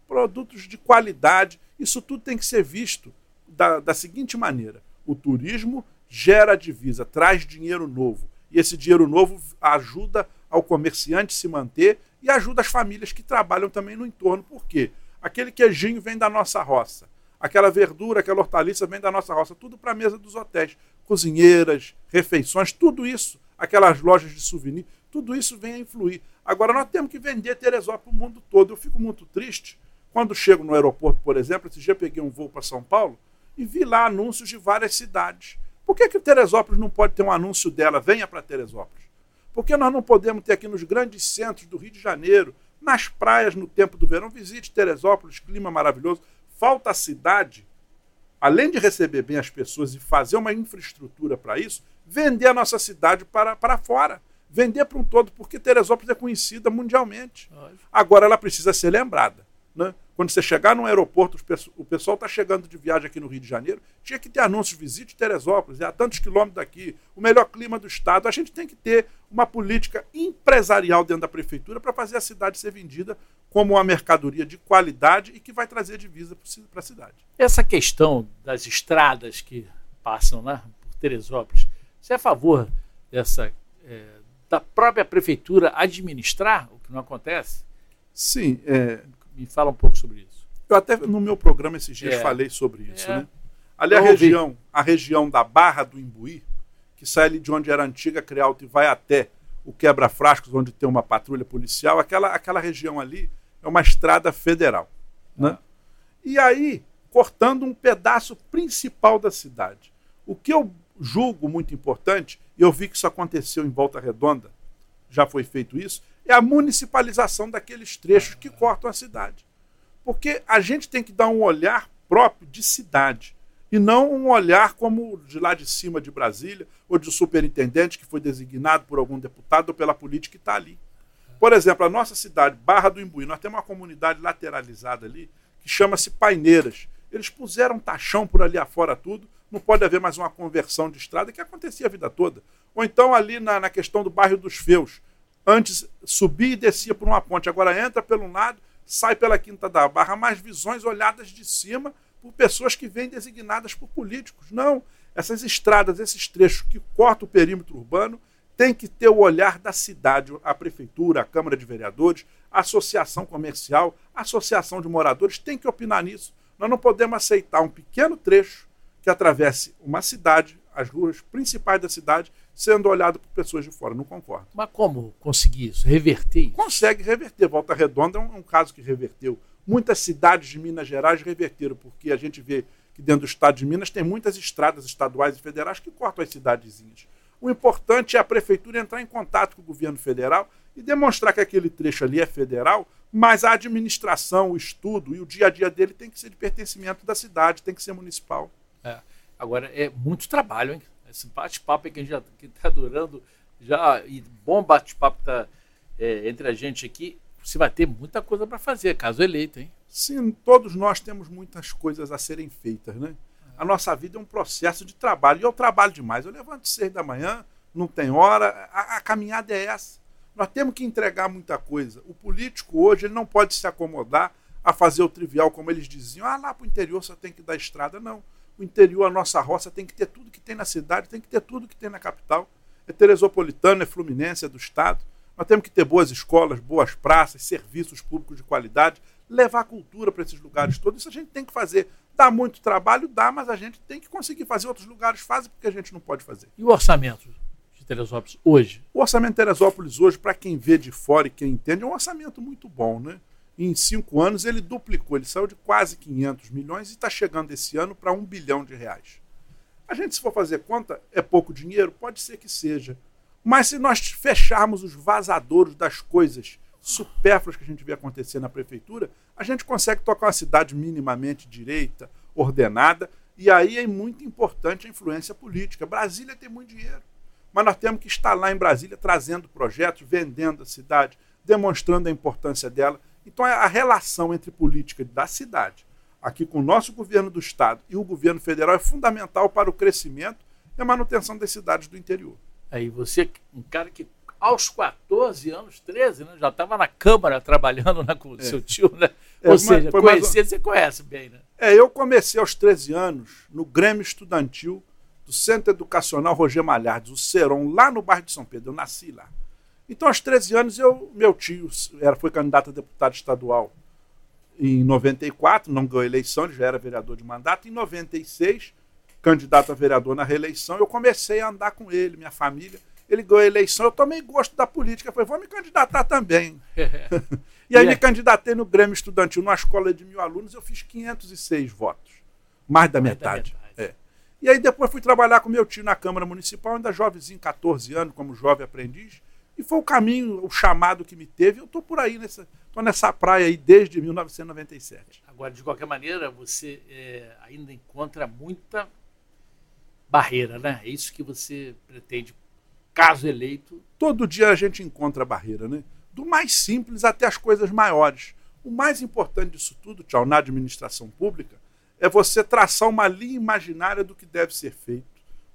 Produtos de qualidade. Isso tudo tem que ser visto da, da seguinte maneira: o turismo gera divisa, traz dinheiro novo. E esse dinheiro novo ajuda ao comerciante se manter e ajuda as famílias que trabalham também no entorno. Por quê? Aquele queijinho vem da nossa roça. Aquela verdura, aquela hortaliça vem da nossa roça. Tudo para a mesa dos hotéis. Cozinheiras, refeições, tudo isso aquelas lojas de souvenir, tudo isso vem a influir. Agora, nós temos que vender Teresópolis para o mundo todo. Eu fico muito triste quando chego no aeroporto, por exemplo. Esse dia peguei um voo para São Paulo e vi lá anúncios de várias cidades. Por que, que Teresópolis não pode ter um anúncio dela? Venha para Teresópolis. Por que nós não podemos ter aqui nos grandes centros do Rio de Janeiro, nas praias no tempo do verão? Visite Teresópolis, clima maravilhoso. Falta a cidade, além de receber bem as pessoas e fazer uma infraestrutura para isso, vender a nossa cidade para, para fora. Vender para um todo, porque Teresópolis é conhecida mundialmente. Agora ela precisa ser lembrada. Né? Quando você chegar num aeroporto, o pessoal está chegando de viagem aqui no Rio de Janeiro, tinha que ter anúncios, visite Teresópolis, é a tantos quilômetros daqui, o melhor clima do estado. A gente tem que ter uma política empresarial dentro da prefeitura para fazer a cidade ser vendida como uma mercadoria de qualidade e que vai trazer divisa para a cidade. Essa questão das estradas que passam né, por Teresópolis, você é a favor dessa é, da própria prefeitura administrar o que não acontece? Sim. É... Me fala um pouco sobre isso. Eu até no meu programa esses dias é. falei sobre isso. É. Né? Ali a região, a região da Barra do Imbuí, que sai ali de onde era a antiga Crealto e vai até o Quebra-Frascos, onde tem uma patrulha policial, aquela, aquela região ali é uma estrada federal. Né? Ah. E aí, cortando um pedaço principal da cidade. O que eu julgo muito importante, e eu vi que isso aconteceu em Volta Redonda, já foi feito isso, é a municipalização daqueles trechos que cortam a cidade. Porque a gente tem que dar um olhar próprio de cidade. E não um olhar como de lá de cima de Brasília, ou de superintendente que foi designado por algum deputado ou pela política que está ali. Por exemplo, a nossa cidade, Barra do Imbuí, nós temos uma comunidade lateralizada ali que chama-se Paineiras. Eles puseram taxão por ali afora tudo, não pode haver mais uma conversão de estrada que acontecia a vida toda. Ou então ali na, na questão do bairro dos Feus, antes subia e descia por uma ponte, agora entra pelo lado, sai pela Quinta da Barra, mais visões olhadas de cima por pessoas que vêm designadas por políticos. Não, essas estradas, esses trechos que cortam o perímetro urbano, tem que ter o olhar da cidade, a prefeitura, a Câmara de Vereadores, a associação comercial, a associação de moradores tem que opinar nisso. Nós não podemos aceitar um pequeno trecho que atravesse uma cidade, as ruas principais da cidade, sendo olhado por pessoas de fora. Não concordo. Mas como conseguir isso? Reverter isso? Consegue reverter. Volta Redonda é um, é um caso que reverteu. Muitas cidades de Minas Gerais reverteram, porque a gente vê que dentro do estado de Minas tem muitas estradas estaduais e federais que cortam as cidadezinhas. O importante é a prefeitura entrar em contato com o governo federal e demonstrar que aquele trecho ali é federal, mas a administração, o estudo e o dia a dia dele tem que ser de pertencimento da cidade, tem que ser municipal. É. Agora, é muito trabalho, hein? Esse bate-papo que a gente está durando, já, e bom bate-papo está é, entre a gente aqui, você vai ter muita coisa para fazer, caso eleito, hein? Sim, todos nós temos muitas coisas a serem feitas, né? A nossa vida é um processo de trabalho. E eu trabalho demais. Eu levanto seis da manhã, não tem hora. A, a, caminhada é essa. Nós temos que entregar muita coisa. O político hoje ele não pode se acomodar a fazer o trivial, como eles diziam. Ah, lá para o interior só tem que dar estrada. Não. O interior, a nossa roça, tem que ter tudo que tem na cidade, tem que ter tudo que tem na capital. É Teresopolitano, é Fluminense, é do Estado. Nós temos que ter boas escolas, boas praças, serviços públicos de qualidade, levar cultura para esses lugares todos. Isso a gente tem que fazer. Dá muito trabalho, dá, mas a gente tem que conseguir fazer. Outros lugares fazem porque a gente não pode fazer. E o orçamento de Teresópolis hoje? O orçamento de Teresópolis hoje, para quem vê de fora e quem entende, é um orçamento muito bom, né? Em cinco anos ele duplicou, ele saiu de quase 500 milhões e está chegando esse ano para um bilhão de reais. A gente, se for fazer conta, é pouco dinheiro? Pode ser que seja. Mas se nós fecharmos os vazadouros das coisas supérfluas que a gente vê acontecer na prefeitura, a gente consegue tocar uma cidade minimamente direita, ordenada, e aí é muito importante a influência política. Brasília tem muito dinheiro, mas nós temos que estar lá em Brasília trazendo projetos, vendendo a cidade, demonstrando a importância dela. Então a relação entre política da cidade, aqui com o nosso governo do estado e o governo federal é fundamental para o crescimento e a manutenção das cidades do interior. Aí você, um cara que aos 14 anos, 13, né, já estava na Câmara trabalhando né, com o é. seu tio, né? É, Ou seja, conhecer, mais... você conhece bem, né? É, eu comecei aos 13 anos no Grêmio Estudantil do Centro Educacional Roger Malhardes, o Seron, lá no bairro de São Pedro. Eu nasci lá. Então, aos 13 anos, eu, meu tio era, foi candidato a deputado estadual em 94, não ganhou eleição, ele já era vereador de mandato. Em 96, candidato a vereador na reeleição, eu comecei a andar com ele, minha família ele ganhou a eleição, eu tomei gosto da política, falei, vou me candidatar também. e aí me candidatei no Grêmio Estudantil, numa escola de mil alunos, eu fiz 506 votos, mais da mais metade. Da metade. É. E aí depois fui trabalhar com meu tio na Câmara Municipal, ainda jovenzinho, 14 anos, como jovem aprendiz, e foi o caminho, o chamado que me teve, eu estou por aí, nessa, tô nessa praia aí desde 1997. Agora, de qualquer maneira, você é, ainda encontra muita barreira, né? É isso que você pretende caso eleito. Todo dia a gente encontra barreira, né? Do mais simples até as coisas maiores. O mais importante disso tudo, tchau, na administração pública, é você traçar uma linha imaginária do que deve ser feito,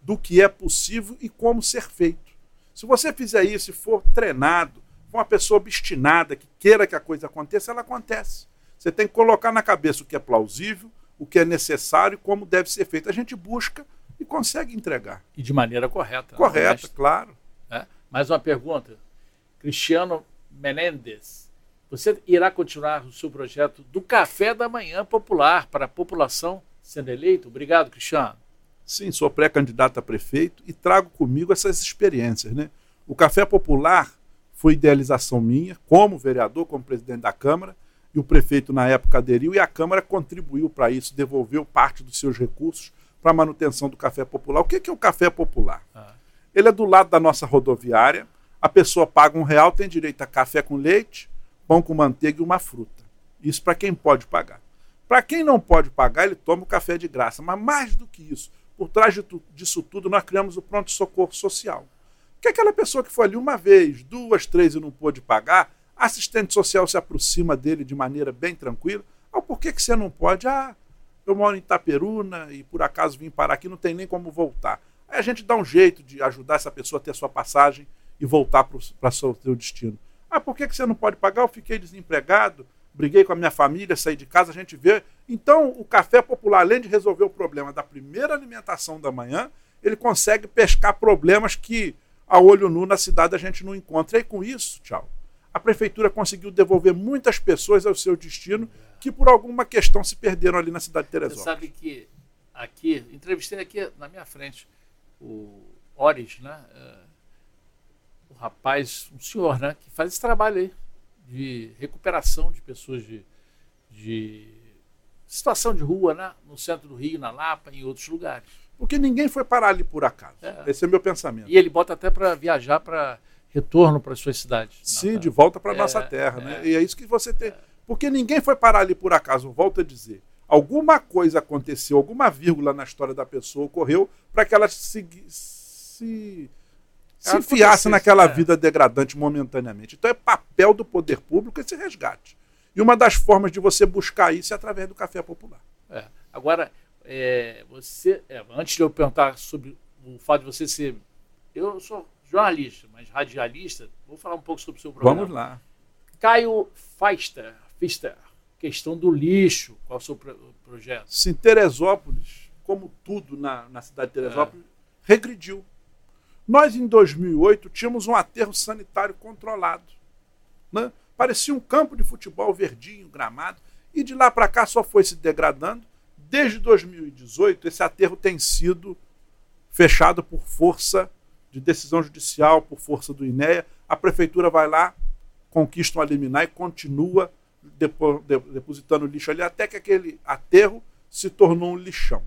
do que é possível e como ser feito. Se você fizer isso e for treinado, for uma pessoa obstinada que queira que a coisa aconteça, ela acontece. Você tem que colocar na cabeça o que é plausível, o que é necessário e como deve ser feito. A gente busca e consegue entregar. E de maneira correta. Correta, claro. É? Mais uma pergunta. Cristiano Menendez, você irá continuar o seu projeto do café da manhã popular para a população sendo eleito? Obrigado, Cristiano. Sim, sou pré-candidato a prefeito e trago comigo essas experiências. Né? O Café Popular foi idealização minha, como vereador, como presidente da Câmara, e o prefeito na época aderiu e a Câmara contribuiu para isso, devolveu parte dos seus recursos para a manutenção do café popular. O que é o café popular? Ah. Ele é do lado da nossa rodoviária, a pessoa paga um real, tem direito a café com leite, pão com manteiga e uma fruta. Isso para quem pode pagar. Para quem não pode pagar, ele toma o café de graça. Mas mais do que isso, por trás disso tudo, nós criamos o pronto-socorro social. Que aquela pessoa que foi ali uma vez, duas, três e não pôde pagar, assistente social se aproxima dele de maneira bem tranquila. Ah, por que, que você não pode? Ah, eu moro em Itaperuna e por acaso vim parar aqui, não tem nem como voltar. Aí a gente dá um jeito de ajudar essa pessoa a ter a sua passagem e voltar para o seu destino. Ah, por que, que você não pode pagar? Eu fiquei desempregado, briguei com a minha família, saí de casa, a gente vê. Então, o café popular, além de resolver o problema da primeira alimentação da manhã, ele consegue pescar problemas que, a olho nu, na cidade a gente não encontra. E com isso, tchau, a prefeitura conseguiu devolver muitas pessoas ao seu destino que, por alguma questão, se perderam ali na cidade de Teresópolis. Você sabe que aqui, entrevistei aqui na minha frente o Oris, né? É, o rapaz, um senhor, né? Que faz esse trabalho aí de recuperação de pessoas de, de situação de rua, né? No centro do Rio, na Lapa, em outros lugares. Porque ninguém foi parar ali por acaso. É. Esse é o meu pensamento. E ele bota até para viajar para retorno para as suas cidades. Sim, de volta para a é, nossa terra, né? é, né? E é isso que você tem. Porque ninguém foi parar ali por acaso, volto a dizer alguma coisa aconteceu, alguma vírgula na história da pessoa ocorreu para que ela se, se, se enfiasse naquela é. vida degradante momentaneamente. Então é papel do poder público esse resgate. E uma das formas de você buscar isso é através do café popular. É. Agora, é, você, é, antes de eu perguntar sobre o fato de você ser. Eu sou jornalista, mas radialista, vou falar um pouco sobre o seu programa. Vamos lá. Caio Feister, Fister questão do lixo. Qual é o seu projeto? Sim, Teresópolis, como tudo na, na cidade de Teresópolis, é. regrediu. Nós, em 2008, tínhamos um aterro sanitário controlado. Né? Parecia um campo de futebol verdinho, gramado, e de lá para cá só foi se degradando. Desde 2018, esse aterro tem sido fechado por força de decisão judicial, por força do INEA. A prefeitura vai lá, conquista um liminar e continua depositando lixo ali, até que aquele aterro se tornou um lixão.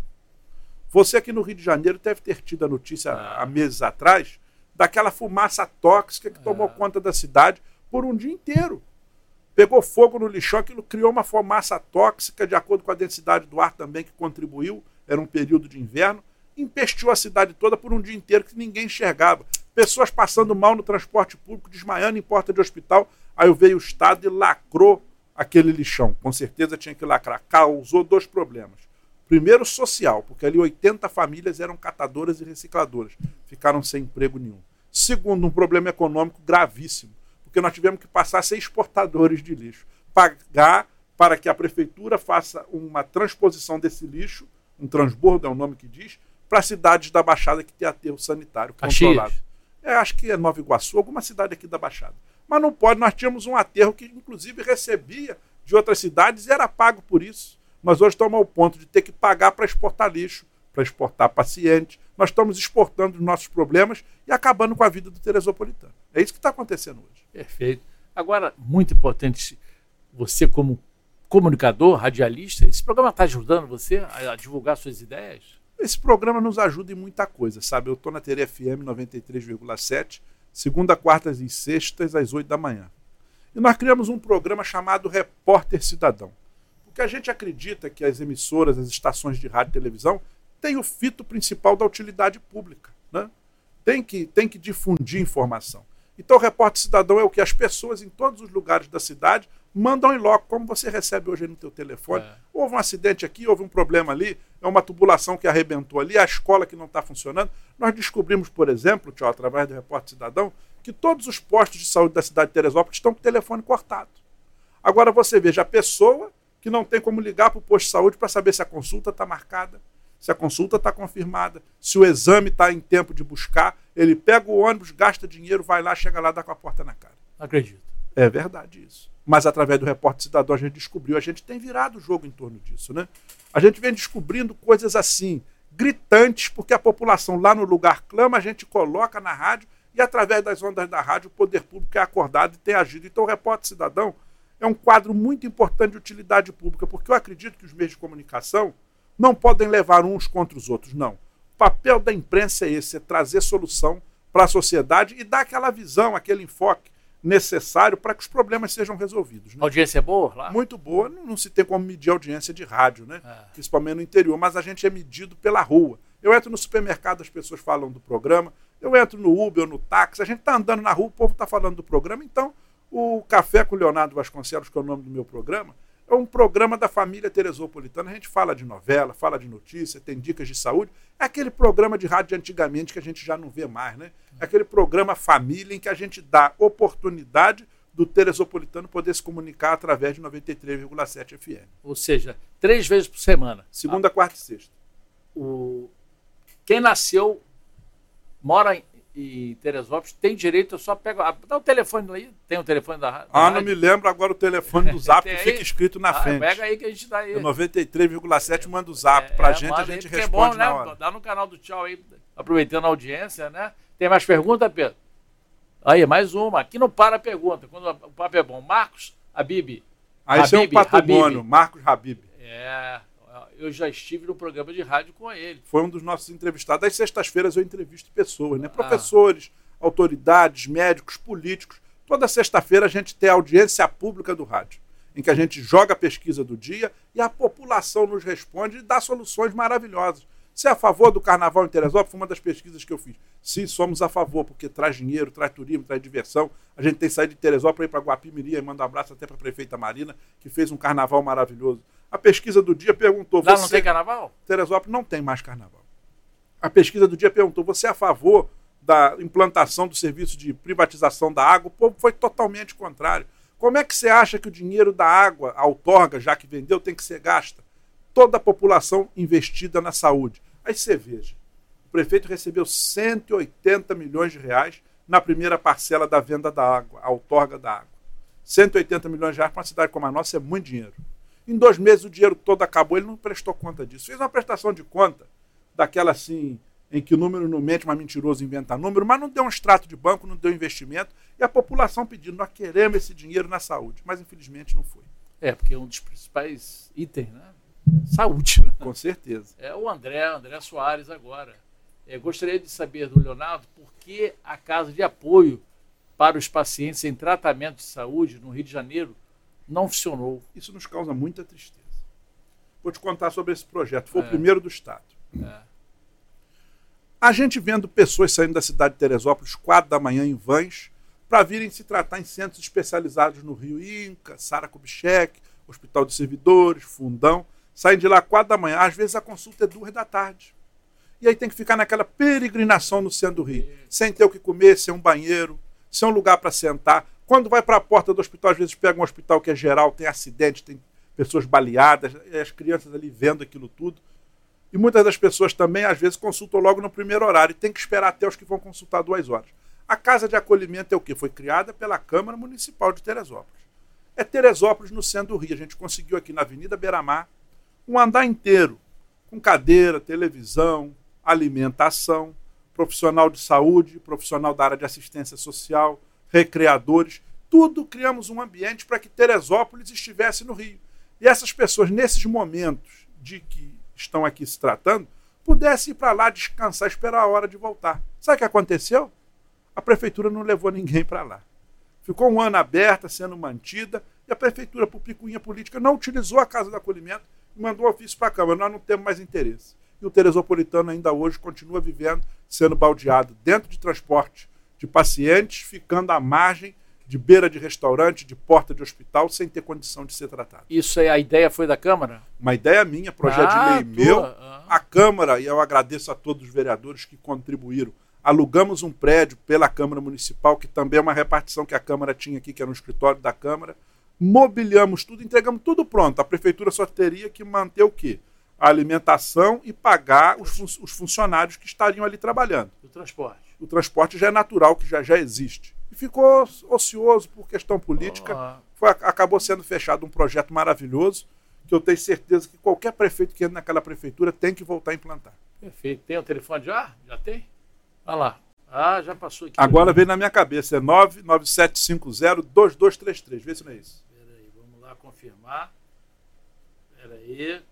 Você aqui no Rio de Janeiro deve ter tido a notícia ah. há meses atrás daquela fumaça tóxica que tomou ah. conta da cidade por um dia inteiro. Pegou fogo no lixão, aquilo criou uma fumaça tóxica, de acordo com a densidade do ar também, que contribuiu, era um período de inverno, empesteou a cidade toda por um dia inteiro que ninguém enxergava. Pessoas passando mal no transporte público, desmaiando em porta de hospital. Aí veio o Estado e lacrou aquele lixão. Com certeza tinha que lacrar. Causou dois problemas. Primeiro, social, porque ali 80 famílias eram catadoras e recicladoras. Ficaram sem emprego nenhum. Segundo, um problema econômico gravíssimo, porque nós tivemos que passar a ser exportadores de lixo. Pagar para que a prefeitura faça uma transposição desse lixo, um transbordo é o nome que diz, para cidades da Baixada que tem aterro sanitário controlado. É, acho que é Nova Iguaçu, alguma cidade aqui da Baixada. Mas não pode, nós tínhamos um aterro que, inclusive, recebia de outras cidades e era pago por isso. Nós hoje estamos ao ponto de ter que pagar para exportar lixo, para exportar pacientes. Nós estamos exportando os nossos problemas e acabando com a vida do teresopolitano. É isso que está acontecendo hoje. Perfeito. Agora, muito importante, você como comunicador, radialista, esse programa está ajudando você a divulgar suas ideias? Esse programa nos ajuda em muita coisa, sabe? Eu estou na TV FM 93,7 segunda, quartas e sextas, às oito da manhã. E nós criamos um programa chamado Repórter Cidadão. Porque a gente acredita que as emissoras, as estações de rádio e televisão têm o fito principal da utilidade pública. Né? Tem, que, tem que difundir informação. Então, o Repórter Cidadão é o que as pessoas em todos os lugares da cidade mandam em loco, como você recebe hoje no teu telefone. É. Houve um acidente aqui, houve um problema ali, é uma tubulação que arrebentou ali, a escola que não está funcionando. Nós descobrimos, por exemplo, tchau, através do Repórter Cidadão, que todos os postos de saúde da cidade de Teresópolis estão com o telefone cortado. Agora você veja a pessoa que não tem como ligar para o posto de saúde para saber se a consulta está marcada, se a consulta está confirmada, se o exame está em tempo de buscar, ele pega o ônibus, gasta dinheiro, vai lá, chega lá, dá com a porta na cara. Acredito. É verdade isso mas através do repórter cidadão a gente descobriu, a gente tem virado o jogo em torno disso, né? A gente vem descobrindo coisas assim, gritantes, porque a população lá no lugar clama, a gente coloca na rádio e através das ondas da rádio o poder público é acordado e tem agido. Então o repórter cidadão é um quadro muito importante de utilidade pública, porque eu acredito que os meios de comunicação não podem levar uns contra os outros, não. O papel da imprensa é esse, é trazer solução para a sociedade e dar aquela visão, aquele enfoque necessário para que os problemas sejam resolvidos. Né? A audiência é boa lá? Muito boa, não, não, se tem como medir audiência de rádio, né? É. principalmente no interior, mas a gente é medido pela rua. Eu entro no supermercado, as pessoas falam do programa, eu entro no Uber ou no táxi, a gente está andando na rua, o povo está falando do programa, então o Café com Leonardo Vasconcelos, que é o nome do meu programa, é um programa da família Teresopolitana. A gente fala de novela, fala de notícia, tem dicas de saúde. É aquele programa de rádio de antigamente que a gente já não vê mais, né? É aquele programa família em que a gente dá oportunidade do Teresopolitano poder se comunicar através de 93,7 FM. Ou seja, três vezes por semana. Segunda, ah, quarta e sexta. O... Quem nasceu, mora e Teresópolis tem direito, eu só pego. Ah, dá o telefone aí, tem o telefone da, da Ah, rádio? não me lembro agora o telefone do zap que fica escrito na ah, frente. Pega aí que a gente dá aí. É 93,7 manda o zap. É, pra é, gente, a gente responde é bom, na né? hora. Dá no canal do tchau aí, aproveitando a audiência, né? Tem mais pergunta, Pedro? Aí, mais uma. Aqui não para a pergunta, quando o papo é bom. Marcos Habib. Aí esse é um patrimônio, Marcos Habib. É, eu já estive no programa de rádio com ele. Foi um dos nossos entrevistados. Às sextas-feiras eu entrevisto pessoas, né? Ah. Professores, autoridades, médicos, políticos. Toda sexta-feira a gente tem a audiência pública do rádio, em que a gente joga a pesquisa do dia e a população nos responde e dá soluções maravilhosas. Você é a favor do carnaval em Teresópolis? Foi uma das pesquisas que eu fiz. Sim, somos a favor, porque traz dinheiro, traz turismo, traz diversão. A gente tem saído de Teresópolis para ir para Guapimirim e manda um abraço até para a prefeita Marina, que fez um carnaval maravilhoso. A pesquisa do dia perguntou. Lá você... não tem carnaval? Teresópolis não tem mais carnaval. A pesquisa do dia perguntou: você é a favor da implantação do serviço de privatização da água? O povo foi totalmente contrário. Como é que você acha que o dinheiro da água, a outorga, já que vendeu, tem que ser gasta? Toda a população investida na saúde. Aí você veja: o prefeito recebeu 180 milhões de reais na primeira parcela da venda da água, a outorga da água. 180 milhões de reais para uma cidade como a nossa é muito dinheiro. Em dois meses o dinheiro todo acabou, ele não prestou conta disso. Fez uma prestação de conta, daquela assim, em que o número não mente, mas mentiroso inventa número, mas não deu um extrato de banco, não deu investimento, e a população pedindo, nós queremos esse dinheiro na saúde. Mas infelizmente não foi. É, porque é um dos principais itens, né? Saúde. Né? Com certeza. É o André, André Soares agora. Eu gostaria de saber do Leonardo por que a casa de apoio para os pacientes em tratamento de saúde no Rio de Janeiro não funcionou. Isso nos causa muita tristeza. Vou te contar sobre esse projeto. Foi é. o primeiro do Estado. É. A gente vendo pessoas saindo da cidade de Teresópolis, quatro da manhã, em vans, para virem se tratar em centros especializados no Rio Inca, Sara Kubitschek, Hospital de Servidores, Fundão. Saem de lá quatro da manhã. Às vezes a consulta é duas da tarde. E aí tem que ficar naquela peregrinação no centro do Rio, sem ter o que comer, sem um banheiro, sem um lugar para sentar. Quando vai para a porta do hospital, às vezes pega um hospital que é geral, tem acidente, tem pessoas baleadas, as crianças ali vendo aquilo tudo. E muitas das pessoas também, às vezes, consultam logo no primeiro horário e tem que esperar até os que vão consultar duas horas. A casa de acolhimento é o quê? Foi criada pela Câmara Municipal de Teresópolis. É Teresópolis no centro do Rio. A gente conseguiu aqui na Avenida Beira-Mar um andar inteiro, com cadeira, televisão, alimentação, profissional de saúde, profissional da área de assistência social, recreadores, tudo criamos um ambiente para que Teresópolis estivesse no Rio. E essas pessoas, nesses momentos de que estão aqui se tratando, pudessem ir para lá descansar, esperar a hora de voltar. Sabe o que aconteceu? A prefeitura não levou ninguém para lá. Ficou um ano aberta, sendo mantida, e a prefeitura, por picuinha política, não utilizou a casa de acolhimento e mandou ofício para a Câmara. Nós não temos mais interesse. E o teresopolitano ainda hoje continua vivendo, sendo baldeado dentro de transporte de pacientes ficando à margem de beira de restaurante, de porta de hospital, sem ter condição de ser tratado. Isso aí, a ideia foi da Câmara? Uma ideia minha, projeto ah, de lei tua. meu. Ah. A Câmara, e eu agradeço a todos os vereadores que contribuíram, alugamos um prédio pela Câmara Municipal, que também é uma repartição que a Câmara tinha aqui, que era um escritório da Câmara. Mobiliamos tudo, entregamos tudo pronto. A Prefeitura só teria que manter o quê? A alimentação e pagar os, fun os funcionários que estariam ali trabalhando. O transporte o transporte já é natural, que já, já existe. E ficou ocioso por questão política. Foi, acabou sendo fechado um projeto maravilhoso, que eu tenho certeza que qualquer prefeito que entra naquela prefeitura tem que voltar a implantar. Perfeito. Tem o telefone já? Já tem? Olha lá. Ah, já passou aqui. Agora veio na minha cabeça, é 99750-2233. Vê se não é isso. Peraí, vamos lá confirmar. Peraí.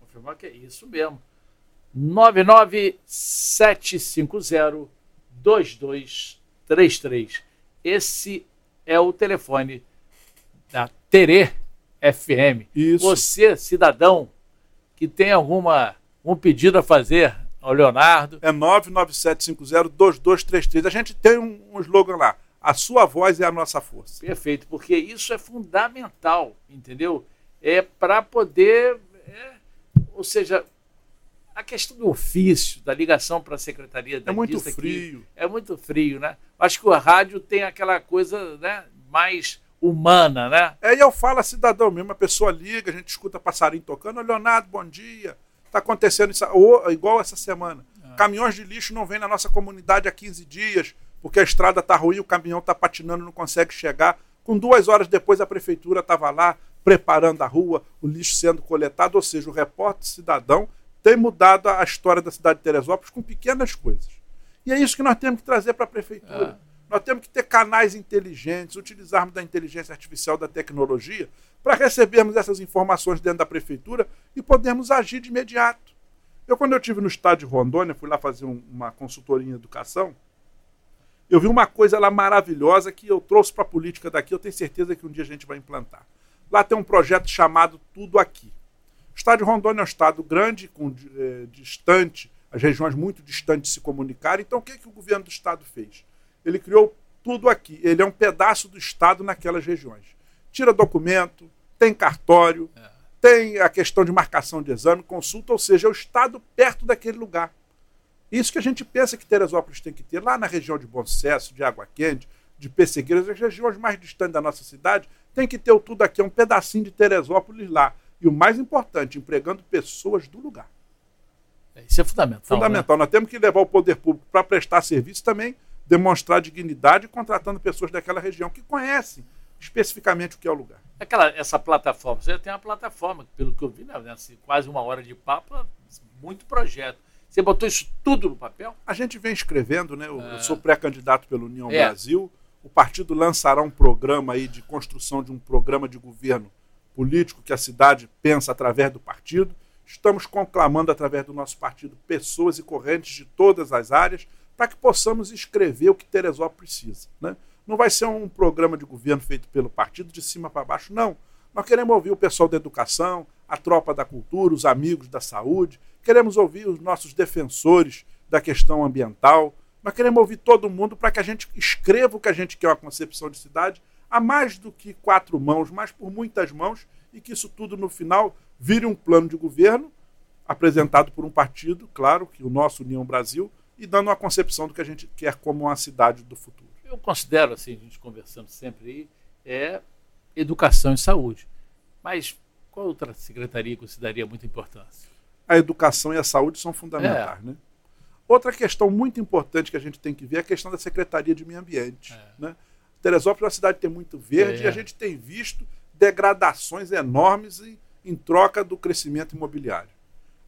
Confirmar que é isso mesmo. 99750 2233. Esse é o telefone da Terê FM. Isso. Você, cidadão, que tem alguma um pedido a fazer ao Leonardo. É 997502233. A gente tem um, um slogan lá. A sua voz é a nossa força. Perfeito, porque isso é fundamental, entendeu? É para poder. É, ou seja, a questão do ofício, da ligação para a secretaria É muito frio. É muito frio, né? Acho que o rádio tem aquela coisa né, mais humana, né? É, e eu falo a cidadão mesmo, a pessoa liga, a gente escuta passarinho tocando, Leonardo, bom dia. Está acontecendo isso, ou, igual essa semana. Ah. Caminhões de lixo não vêm na nossa comunidade há 15 dias, porque a estrada está ruim, o caminhão está patinando, não consegue chegar. Com duas horas depois, a prefeitura estava lá preparando a rua, o lixo sendo coletado, ou seja, o repórter cidadão tem mudado a história da cidade de Teresópolis com pequenas coisas. E é isso que nós temos que trazer para a prefeitura. Ah. Nós temos que ter canais inteligentes, utilizarmos da inteligência artificial, da tecnologia, para recebermos essas informações dentro da prefeitura e podermos agir de imediato. Eu, quando eu estive no estado de Rondônia, fui lá fazer um, uma consultoria em educação, eu vi uma coisa lá maravilhosa que eu trouxe para a política daqui, eu tenho certeza que um dia a gente vai implantar. Lá tem um projeto chamado Tudo Aqui. O estado de Rondônia é um estado grande, com, eh, distante, as regiões muito distantes se comunicarem. Então, o que, que o governo do estado fez? Ele criou tudo aqui. Ele é um pedaço do estado naquelas regiões. Tira documento, tem cartório, É. tem a questão de marcação de exame, consulta, ou seja, é o estado perto daquele lugar. Isso que a gente pensa que Teresópolis tem que ter lá na região de Bom Sucesso, de Água Quente, de Pessegueiras, as regiões mais distantes da nossa cidade, tem que ter o tudo aqui, é um pedacinho de Teresópolis lá. E o mais importante, empregando pessoas do lugar. Isso é fundamental. né? Fundamental. Nós temos que levar o poder público para prestar serviço também, demonstrar dignidade, contratando pessoas daquela região que conhecem especificamente o que é o lugar. Aquela, essa plataforma, você tem uma plataforma, pelo que eu vi, né, assim, quase uma hora de papo, muito projeto. Você botou isso tudo no papel? A gente vem escrevendo, né? Eu, eu É. sou pré-candidato pela União É. Brasil. O partido lançará um programa aí de construção de um programa de governo político que a cidade pensa através do partido. Estamos conclamando através do nosso partido pessoas e correntes de todas as áreas para que possamos escrever o que Teresópolis precisa. Né? Não vai ser um programa de governo feito pelo partido de cima para baixo, não. Nós queremos ouvir o pessoal da educação, a tropa da cultura, os amigos da saúde, queremos ouvir os nossos defensores da questão ambiental. Nós queremos ouvir todo mundo para que a gente escreva o que a gente quer uma concepção de cidade a mais do que quatro mãos, mas por muitas mãos, e que isso tudo no final vire um plano de governo apresentado por um partido, claro, que o nosso União Brasil, e dando uma concepção do que a gente quer como uma cidade do futuro. Eu considero, assim, a gente conversando sempre aí, é educação e saúde. Mas qual outra secretaria consideraria muita importância? A educação e a saúde são fundamentais, né? Outra questão muito importante que a gente tem que ver é a questão da Secretaria de Meio Ambiente. É. Né? Teresópolis é uma cidade que tem muito verde É. e a gente tem visto degradações enormes em, em troca do crescimento imobiliário.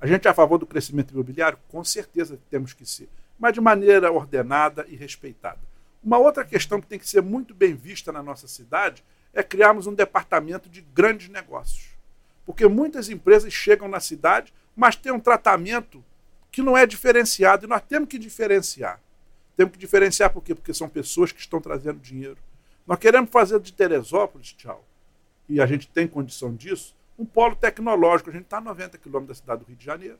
A gente é a favor do crescimento imobiliário? Com certeza temos que ser, mas de maneira ordenada e respeitada. Uma outra questão que tem que ser muito bem vista na nossa cidade é criarmos um departamento de grandes negócios. Porque muitas empresas chegam na cidade, mas têm um tratamento que não é diferenciado, e nós temos que diferenciar. Temos que diferenciar por quê? Porque são pessoas que estão trazendo dinheiro. Nós queremos fazer de Teresópolis, tchau, e a gente tem condição disso, um polo tecnológico. A gente está a 90 quilômetros da cidade do Rio de Janeiro.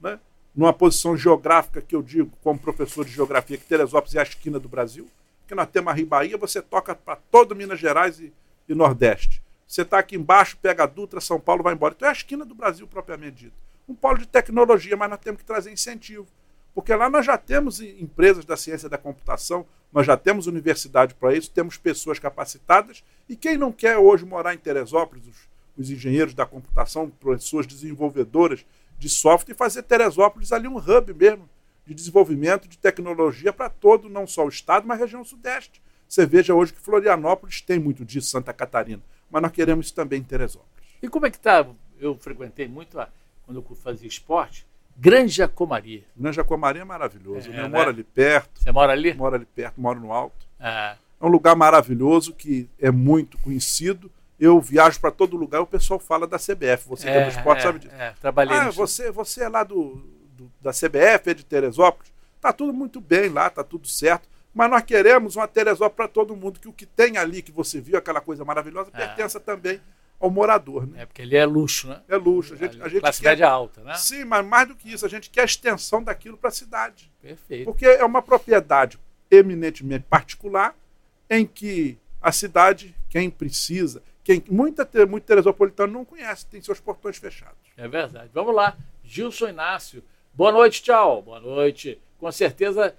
Né? Numa posição geográfica que eu digo, como professor de geografia, que Teresópolis é a esquina do Brasil, que nós temos a Ribaía, você toca para todo Minas Gerais e, e Nordeste. Você está aqui embaixo, pega a Dutra, São Paulo, vai embora. Então é a esquina do Brasil propriamente dito. Um polo de tecnologia, mas nós temos que trazer incentivo. Porque lá nós já temos em- empresas da ciência da computação, nós já temos universidade para isso, temos pessoas capacitadas. E quem não quer hoje morar em Teresópolis, os, os engenheiros da computação, pessoas desenvolvedoras de software, e fazer Teresópolis ali um hub mesmo de desenvolvimento de tecnologia para todo, não só o estado, mas a região sudeste. Você veja hoje que Florianópolis tem muito disso, Santa Catarina, mas nós queremos isso também em Teresópolis. E como é que tá? Eu frequentei muito, a- quando eu fazia esporte, Grande Jacomaria. Nanjacomaria é maravilhoso, É, né? Eu né? moro ali perto, Você mora ali? moro ali perto, moro no alto. Ah, É um lugar maravilhoso que é muito conhecido. Eu viajo para todo lugar e o pessoal fala da CBF. Você que é do esporte sabe disso. é, trabalhei Ah, você, você é lá do, do- da CBF, é de Teresópolis. Tá tudo muito bem lá, tá tudo certo. Mas nós queremos uma Teresópolis para todo mundo, que o que tem ali, que você viu, aquela coisa maravilhosa, É. pertença também ao morador. Né? É porque ele é luxo, né? É luxo. A gente, a gente Classe quer... média alta, né? Sim, mas mais do que isso, a gente quer a extensão daquilo para a cidade. Perfeito. Porque é uma propriedade eminentemente particular, em que a cidade, quem precisa, quem muita, muito teresopolitano não conhece, tem seus portões fechados. É verdade. Vamos lá. Gilson Inácio. Boa noite, tchau. Boa noite. Com certeza,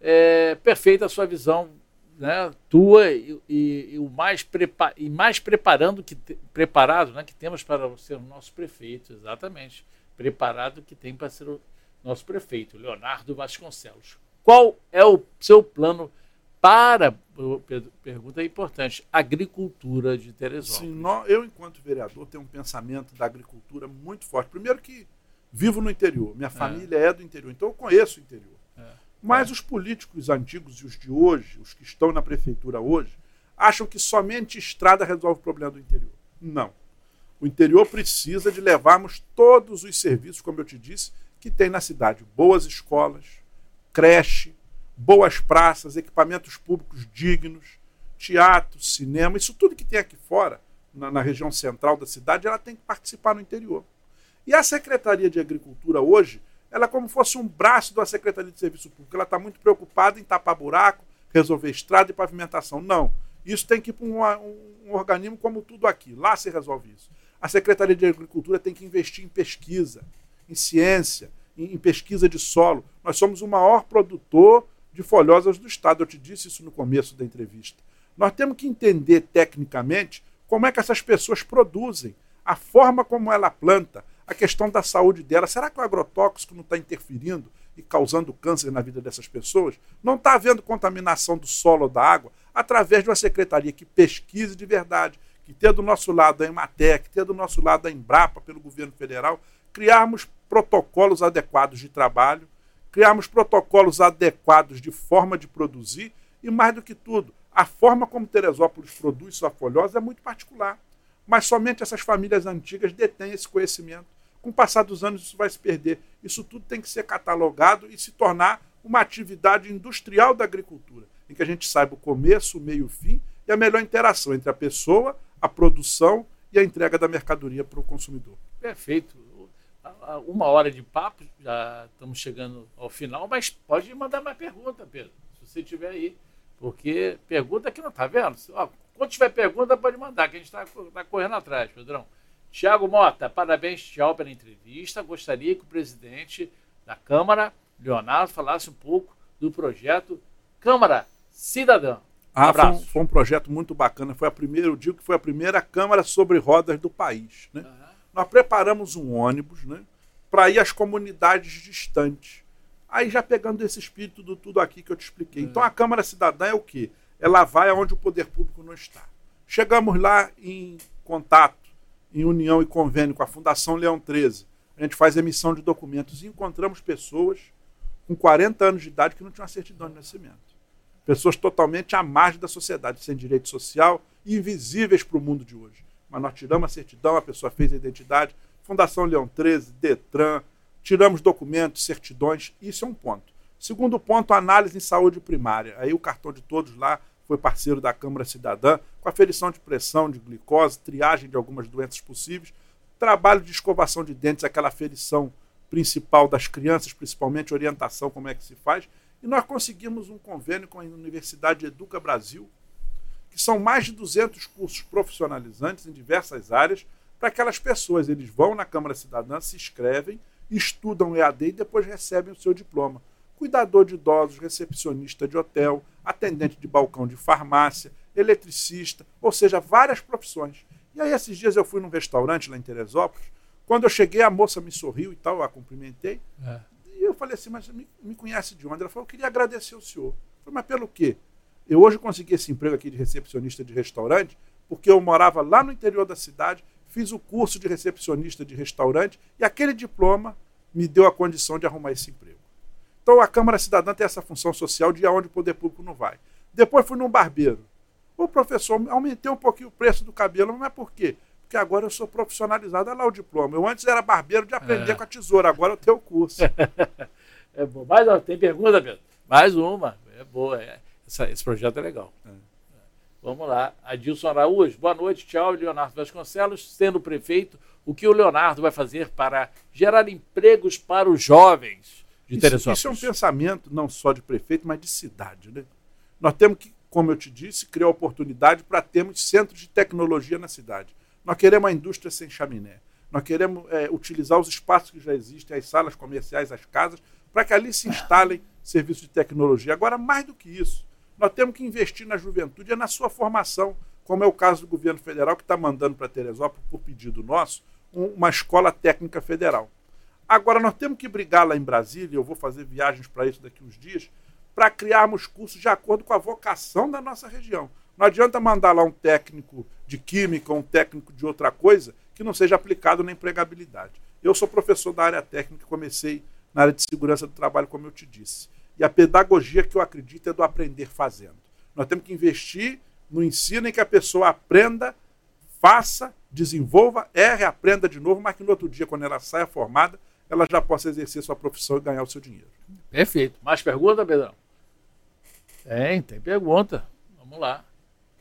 é perfeita a sua visão, né? tua e, e- e o mais, prepa e mais preparando que te- preparado né? que temos para ser o nosso prefeito, exatamente. Preparado que tem para ser o nosso prefeito, Leonardo Vasconcelos. Qual é o seu plano para, pergunta importante, agricultura de Teresópolis? Sim, nó- eu, enquanto vereador, tenho um pensamento da agricultura muito forte. Primeiro que vivo no interior, minha família é do interior, então eu conheço o interior. Mas os políticos antigos e os de hoje, os que estão na prefeitura hoje, acham que somente estrada resolve o problema do interior. Não. O interior precisa de levarmos todos os serviços, como eu te disse, que tem na cidade. Boas escolas, creche, boas praças, equipamentos públicos dignos, teatro, cinema, isso tudo que tem aqui fora, na, na região central da cidade, ela tem que participar no interior. E a Secretaria de Agricultura hoje, ela é como fosse um braço da Secretaria de Serviço Público. Ela está muito preocupada em tapar buraco, resolver estrada e pavimentação. Não. Isso tem que ir para um, um- um organismo como tudo aqui. Lá se resolve isso. A Secretaria de Agricultura tem que investir em pesquisa, em ciência, em, em pesquisa de solo. Nós somos o maior produtor de folhosas do Estado. Eu te disse isso no começo da entrevista. Nós temos que entender tecnicamente como é que essas pessoas produzem, a forma como ela planta, a questão da saúde dela. Será que o agrotóxico não está interferindo e causando câncer na vida dessas pessoas? Não está havendo contaminação do solo ou da água através de uma secretaria que pesquise de verdade, que tenha do nosso lado a Ematec, que tenha do nosso lado a Embrapa pelo governo federal, criarmos protocolos adequados de trabalho, criarmos protocolos adequados de forma de produzir e, mais do que tudo, a forma como Teresópolis produz sua folhosa é muito particular. Mas somente essas famílias antigas detêm esse conhecimento. Com o passar dos anos, isso vai se perder. Isso tudo tem que ser catalogado e se tornar uma atividade industrial da agricultura, em que a gente saiba o começo, o meio o fim e a melhor interação entre a pessoa, a produção e a entrega da mercadoria para o consumidor. Perfeito. Uma hora de papo, já estamos chegando ao final, mas pode mandar mais pergunta, Pedro, se você tiver aí. Porque pergunta que não está vendo. Quando tiver pergunta, pode mandar, que a gente está correndo atrás, Pedrão. Tiago Mota, parabéns, tchau, pela entrevista. Gostaria que o presidente da Câmara, Leonardo, falasse um pouco do projeto Câmara Cidadã. Ah, foi um, abraço. foi um projeto muito bacana. Foi a primeira, eu digo que foi a primeira Câmara sobre rodas do país. Né? Aham. Nós preparamos um ônibus né, para ir às comunidades distantes. Aí já pegando esse espírito do tudo aqui que eu te expliquei. Então a Câmara Cidadã é o quê? Ela vai aonde o poder público não está. Chegamos lá em contato, em união e convênio com a Fundação Leão 13. A gente faz emissão de documentos e encontramos pessoas com 40 anos de idade que não tinham certidão de nascimento. Pessoas totalmente à margem da sociedade, sem direito social invisíveis para o mundo de hoje. Mas nós tiramos a certidão, a pessoa fez a identidade, Fundação Leão 13, Detran, tiramos documentos, certidões, isso é um ponto. Segundo ponto, análise em saúde primária. Aí o cartão de todos lá foi parceiro da Câmara Cidadã, com aferição de pressão, de glicose, triagem de algumas doenças possíveis, trabalho de escovação de dentes, aquela aferição principal das crianças, principalmente orientação, como é que se faz. E nós conseguimos um convênio com a Universidade Educa Brasil, que são mais de 200 cursos profissionalizantes em diversas áreas para aquelas pessoas. Eles vão na Câmara Cidadã, se inscrevem, estudam EAD e depois recebem o seu diploma. Cuidador de idosos, recepcionista de hotel, atendente de balcão de farmácia, eletricista, ou seja, várias profissões. E aí, esses dias eu fui num restaurante lá em Teresópolis. Quando eu cheguei, a moça me sorriu e tal, eu a cumprimentei. É. E eu falei assim, mas me, me conhece de onde? Ela falou, eu queria agradecer o senhor. Eu falei, mas pelo quê? Eu hoje consegui esse emprego aqui de recepcionista de restaurante porque eu morava lá no interior da cidade, fiz o curso de recepcionista de restaurante e aquele diploma me deu a condição de arrumar esse emprego. Então a Câmara Cidadã tem essa função social de onde o poder público não vai. Depois fui num barbeiro. Ô professor, aumentei um pouquinho o preço do cabelo, mas por quê? Porque agora eu sou profissionalizado, olha lá o diploma. Eu antes era barbeiro de aprender É. com a tesoura, agora eu tenho o curso. É bom. Mais uma, tem pergunta, Pedro? Mais uma. É boa. É, Essa, esse projeto é legal. É. Vamos lá. Adilson Araújo, boa noite. Tchau, Leonardo Vasconcelos. Sendo prefeito, o que o Leonardo vai fazer para gerar empregos para os jovens de Teresópolis? Isso, isso é um pensamento não só de prefeito, mas de cidade. Né? Nós temos que, como eu te disse, criar oportunidade para termos centros de tecnologia na cidade. Nós queremos uma indústria sem chaminé. Nós queremos é, utilizar os espaços que já existem, as salas comerciais, as casas, para que ali se instalem serviços de tecnologia. Agora, mais do que isso, nós temos que investir na juventude e na sua formação, como é o caso do governo federal, que está mandando para Teresópolis, por pedido nosso, uma escola técnica federal. Agora, nós temos que brigar lá em Brasília, eu vou fazer viagens para isso daqui uns dias, para criarmos cursos de acordo com a vocação da nossa região. Não adianta mandar lá um técnico de química, um técnico de outra coisa, que não seja aplicado na empregabilidade. Eu sou professor da área técnica, comecei na área de segurança do trabalho, como eu te disse. E a pedagogia que eu acredito é do aprender fazendo. Nós temos que investir no ensino em que a pessoa aprenda, faça, desenvolva, erre, aprenda de novo, mas que no outro dia, quando ela saia formada, ela já possa exercer sua profissão e ganhar o seu dinheiro. Perfeito. Mais pergunta, Pedrão? Tem, tem pergunta. Vamos lá.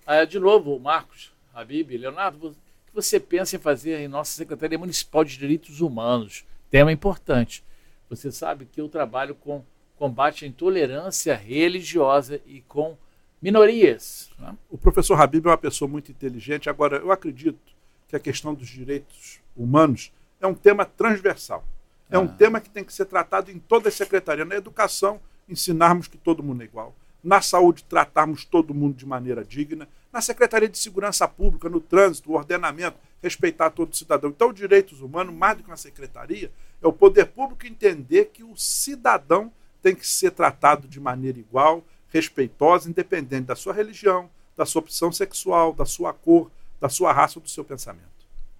Ah, de novo, Marcos, Habib, Leonardo, o que você pensa em fazer em nossa Secretaria Municipal de Direitos Humanos? Tema importante. Você sabe que eu trabalho com combate à intolerância religiosa e com minorias. Né? O professor Habib é uma pessoa muito inteligente. Agora, eu acredito que a questão dos direitos humanos é um tema transversal. É ah. um tema que tem que ser tratado em toda a secretaria. Na educação, ensinarmos que todo mundo é igual. Na saúde, tratarmos todo mundo de maneira digna. Na Secretaria de Segurança Pública, no trânsito, o ordenamento, respeitar todo cidadão. Então, os direitos humanos, mais do que uma secretaria, é o poder público entender que o cidadão tem que ser tratado de maneira igual, respeitosa, independente da sua religião, da sua opção sexual, da sua cor, da sua raça ou do seu pensamento.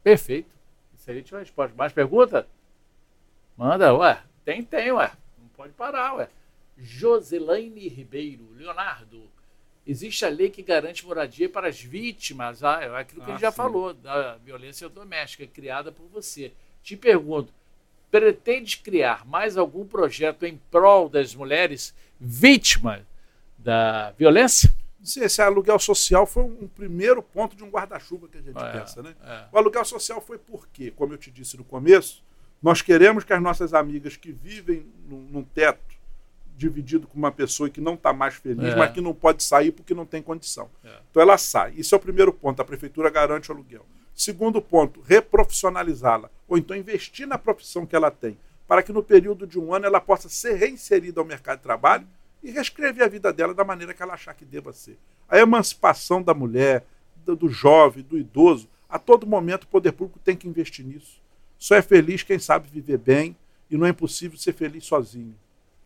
Perfeito. Excelente resposta. Mais pergunta? Manda, ué. Tem, tem, ué. Não pode parar, ué. Joselaine Ribeiro, Leonardo, existe a lei que garante moradia para as vítimas, ah, é aquilo que ah, ele já sim. falou, da violência doméstica, criada por você. Te pergunto, pretende criar mais algum projeto em prol das mulheres vítimas da violência? Sim, esse aluguel social foi um primeiro ponto de um guarda-chuva que a gente é, pensa. Né? É. O aluguel social foi porque, como eu te disse no começo, nós queremos que as nossas amigas que vivem num, num teto dividido com uma pessoa que não está mais feliz, é. mas que não pode sair porque não tem condição. É. Então ela sai. Isso é o primeiro ponto. A prefeitura garante o aluguel. Segundo ponto, reprofissionalizá-la, ou então investir na profissão que ela tem, para que no período de um ano ela possa ser reinserida ao mercado de trabalho e reescrever a vida dela da maneira que ela achar que deva ser. A emancipação da mulher, do, do jovem, do idoso, a todo momento o poder público tem que investir nisso. Só é feliz quem sabe viver bem e não é impossível ser feliz sozinho.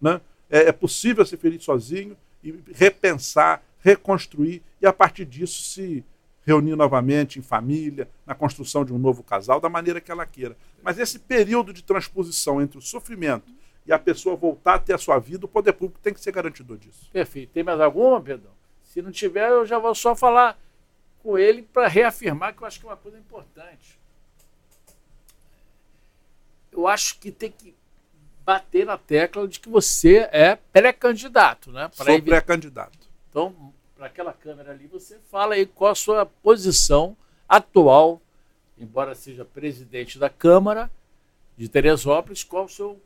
Né? É, é possível ser feliz sozinho e repensar, reconstruir e a partir disso se reunir novamente em família, na construção de um novo casal, da maneira que ela queira. Mas esse período de transposição entre o sofrimento e a pessoa voltar a ter a sua vida, o poder público tem que ser garantidor disso. Perfeito. Tem mais alguma, Pedro? Se não tiver, eu já vou só falar com ele para reafirmar que eu acho que é uma coisa importante. Eu acho que tem que bater na tecla de que você é pré-candidato, né? Sou pré-candidato. Então, para aquela câmera ali, você fala aí qual a sua posição atual, embora seja presidente da Câmara de Teresópolis, qual o seu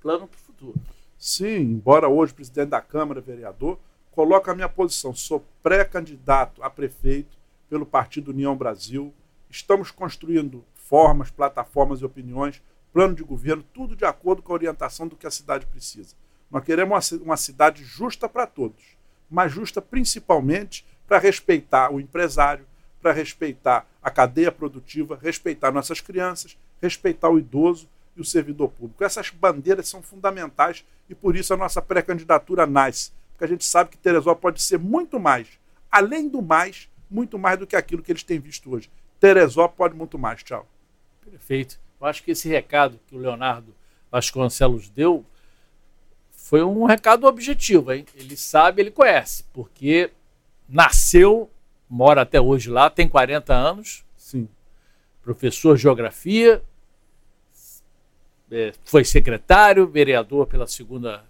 plano para o futuro? Sim, embora hoje presidente da Câmara, vereador, coloco a minha posição. Sou pré-candidato a prefeito pelo Partido União Brasil. Estamos construindo formas, plataformas e opiniões, plano de governo, tudo de acordo com a orientação do que a cidade precisa. Nós queremos uma, cidade justa para todos mas justa principalmente para respeitar o empresário, para respeitar a cadeia produtiva, respeitar nossas crianças, respeitar o idoso e o servidor público. Essas bandeiras são fundamentais e por isso a nossa pré-candidatura nasce, porque a gente sabe que Teresópolis pode ser muito mais, além do mais, muito mais do que aquilo que eles têm visto hoje. Teresópolis pode muito mais. Tchau. Perfeito. Eu acho que esse recado que o Leonardo Vasconcelos deu foi um recado objetivo, hein? Ele sabe, ele conhece, porque nasceu, mora até hoje lá, tem 40 anos. Sim. Professor de geografia, é, foi secretário, vereador pela segunda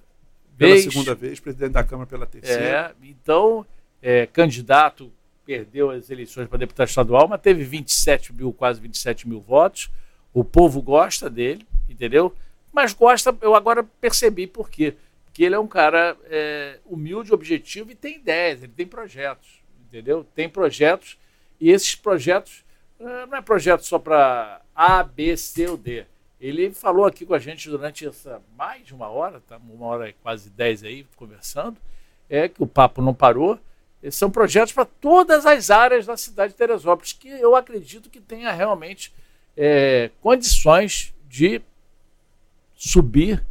pela vez. segunda vez, presidente da Câmara pela terceira. É, então, é, candidato perdeu as eleições para deputado estadual, mas teve 27 mil, quase 27 mil votos. O povo gosta dele, entendeu? Mas gosta, eu agora percebi por quê. Porque ele é um cara é, humilde, objetivo e tem ideias, ele tem projetos, entendeu? Tem projetos e esses projetos é, não é projeto só para A, B, C ou D. Ele falou aqui com a gente durante essa mais de uma hora, tá? uma hora quase dez aí, conversando, é que o papo não parou. São projetos para todas as áreas da cidade de Teresópolis, que eu acredito que tenha realmente é, condições de subir,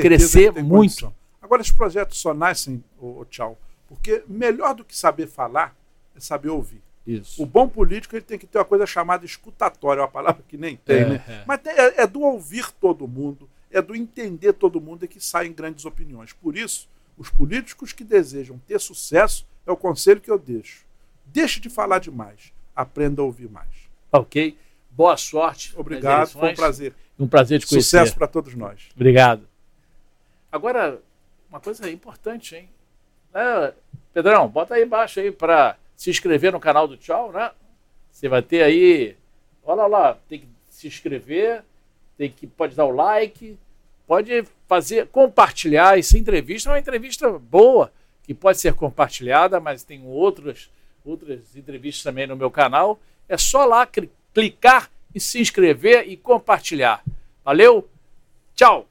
crescer muito. Condição. Agora, esses projetos só nascem, oh, tchau, porque melhor do que saber falar é saber ouvir. Isso. O bom político ele tem que ter uma coisa chamada escutatória, uma palavra que nem tem, é, né? É. Mas é, é, do ouvir todo mundo, é do entender todo mundo é que saem grandes opiniões. Por isso, os políticos que desejam ter sucesso é o conselho que eu deixo. Deixe de falar demais, aprenda a ouvir mais. Ok. Boa sorte. Obrigado, foi um prazer. Um prazer te conhecer. Sucesso para todos nós. Obrigado. Agora, uma coisa importante, hein? É, Pedrão, bota aí embaixo aí para se inscrever no canal do Tchau, né? Você vai ter aí, olha lá, tem que se inscrever, tem que pode dar o like, pode fazer compartilhar essa entrevista, é uma entrevista boa que pode ser compartilhada, mas tem outras outras entrevistas também no meu canal. É só lá clicar e se inscrever e compartilhar. Valeu, tchau!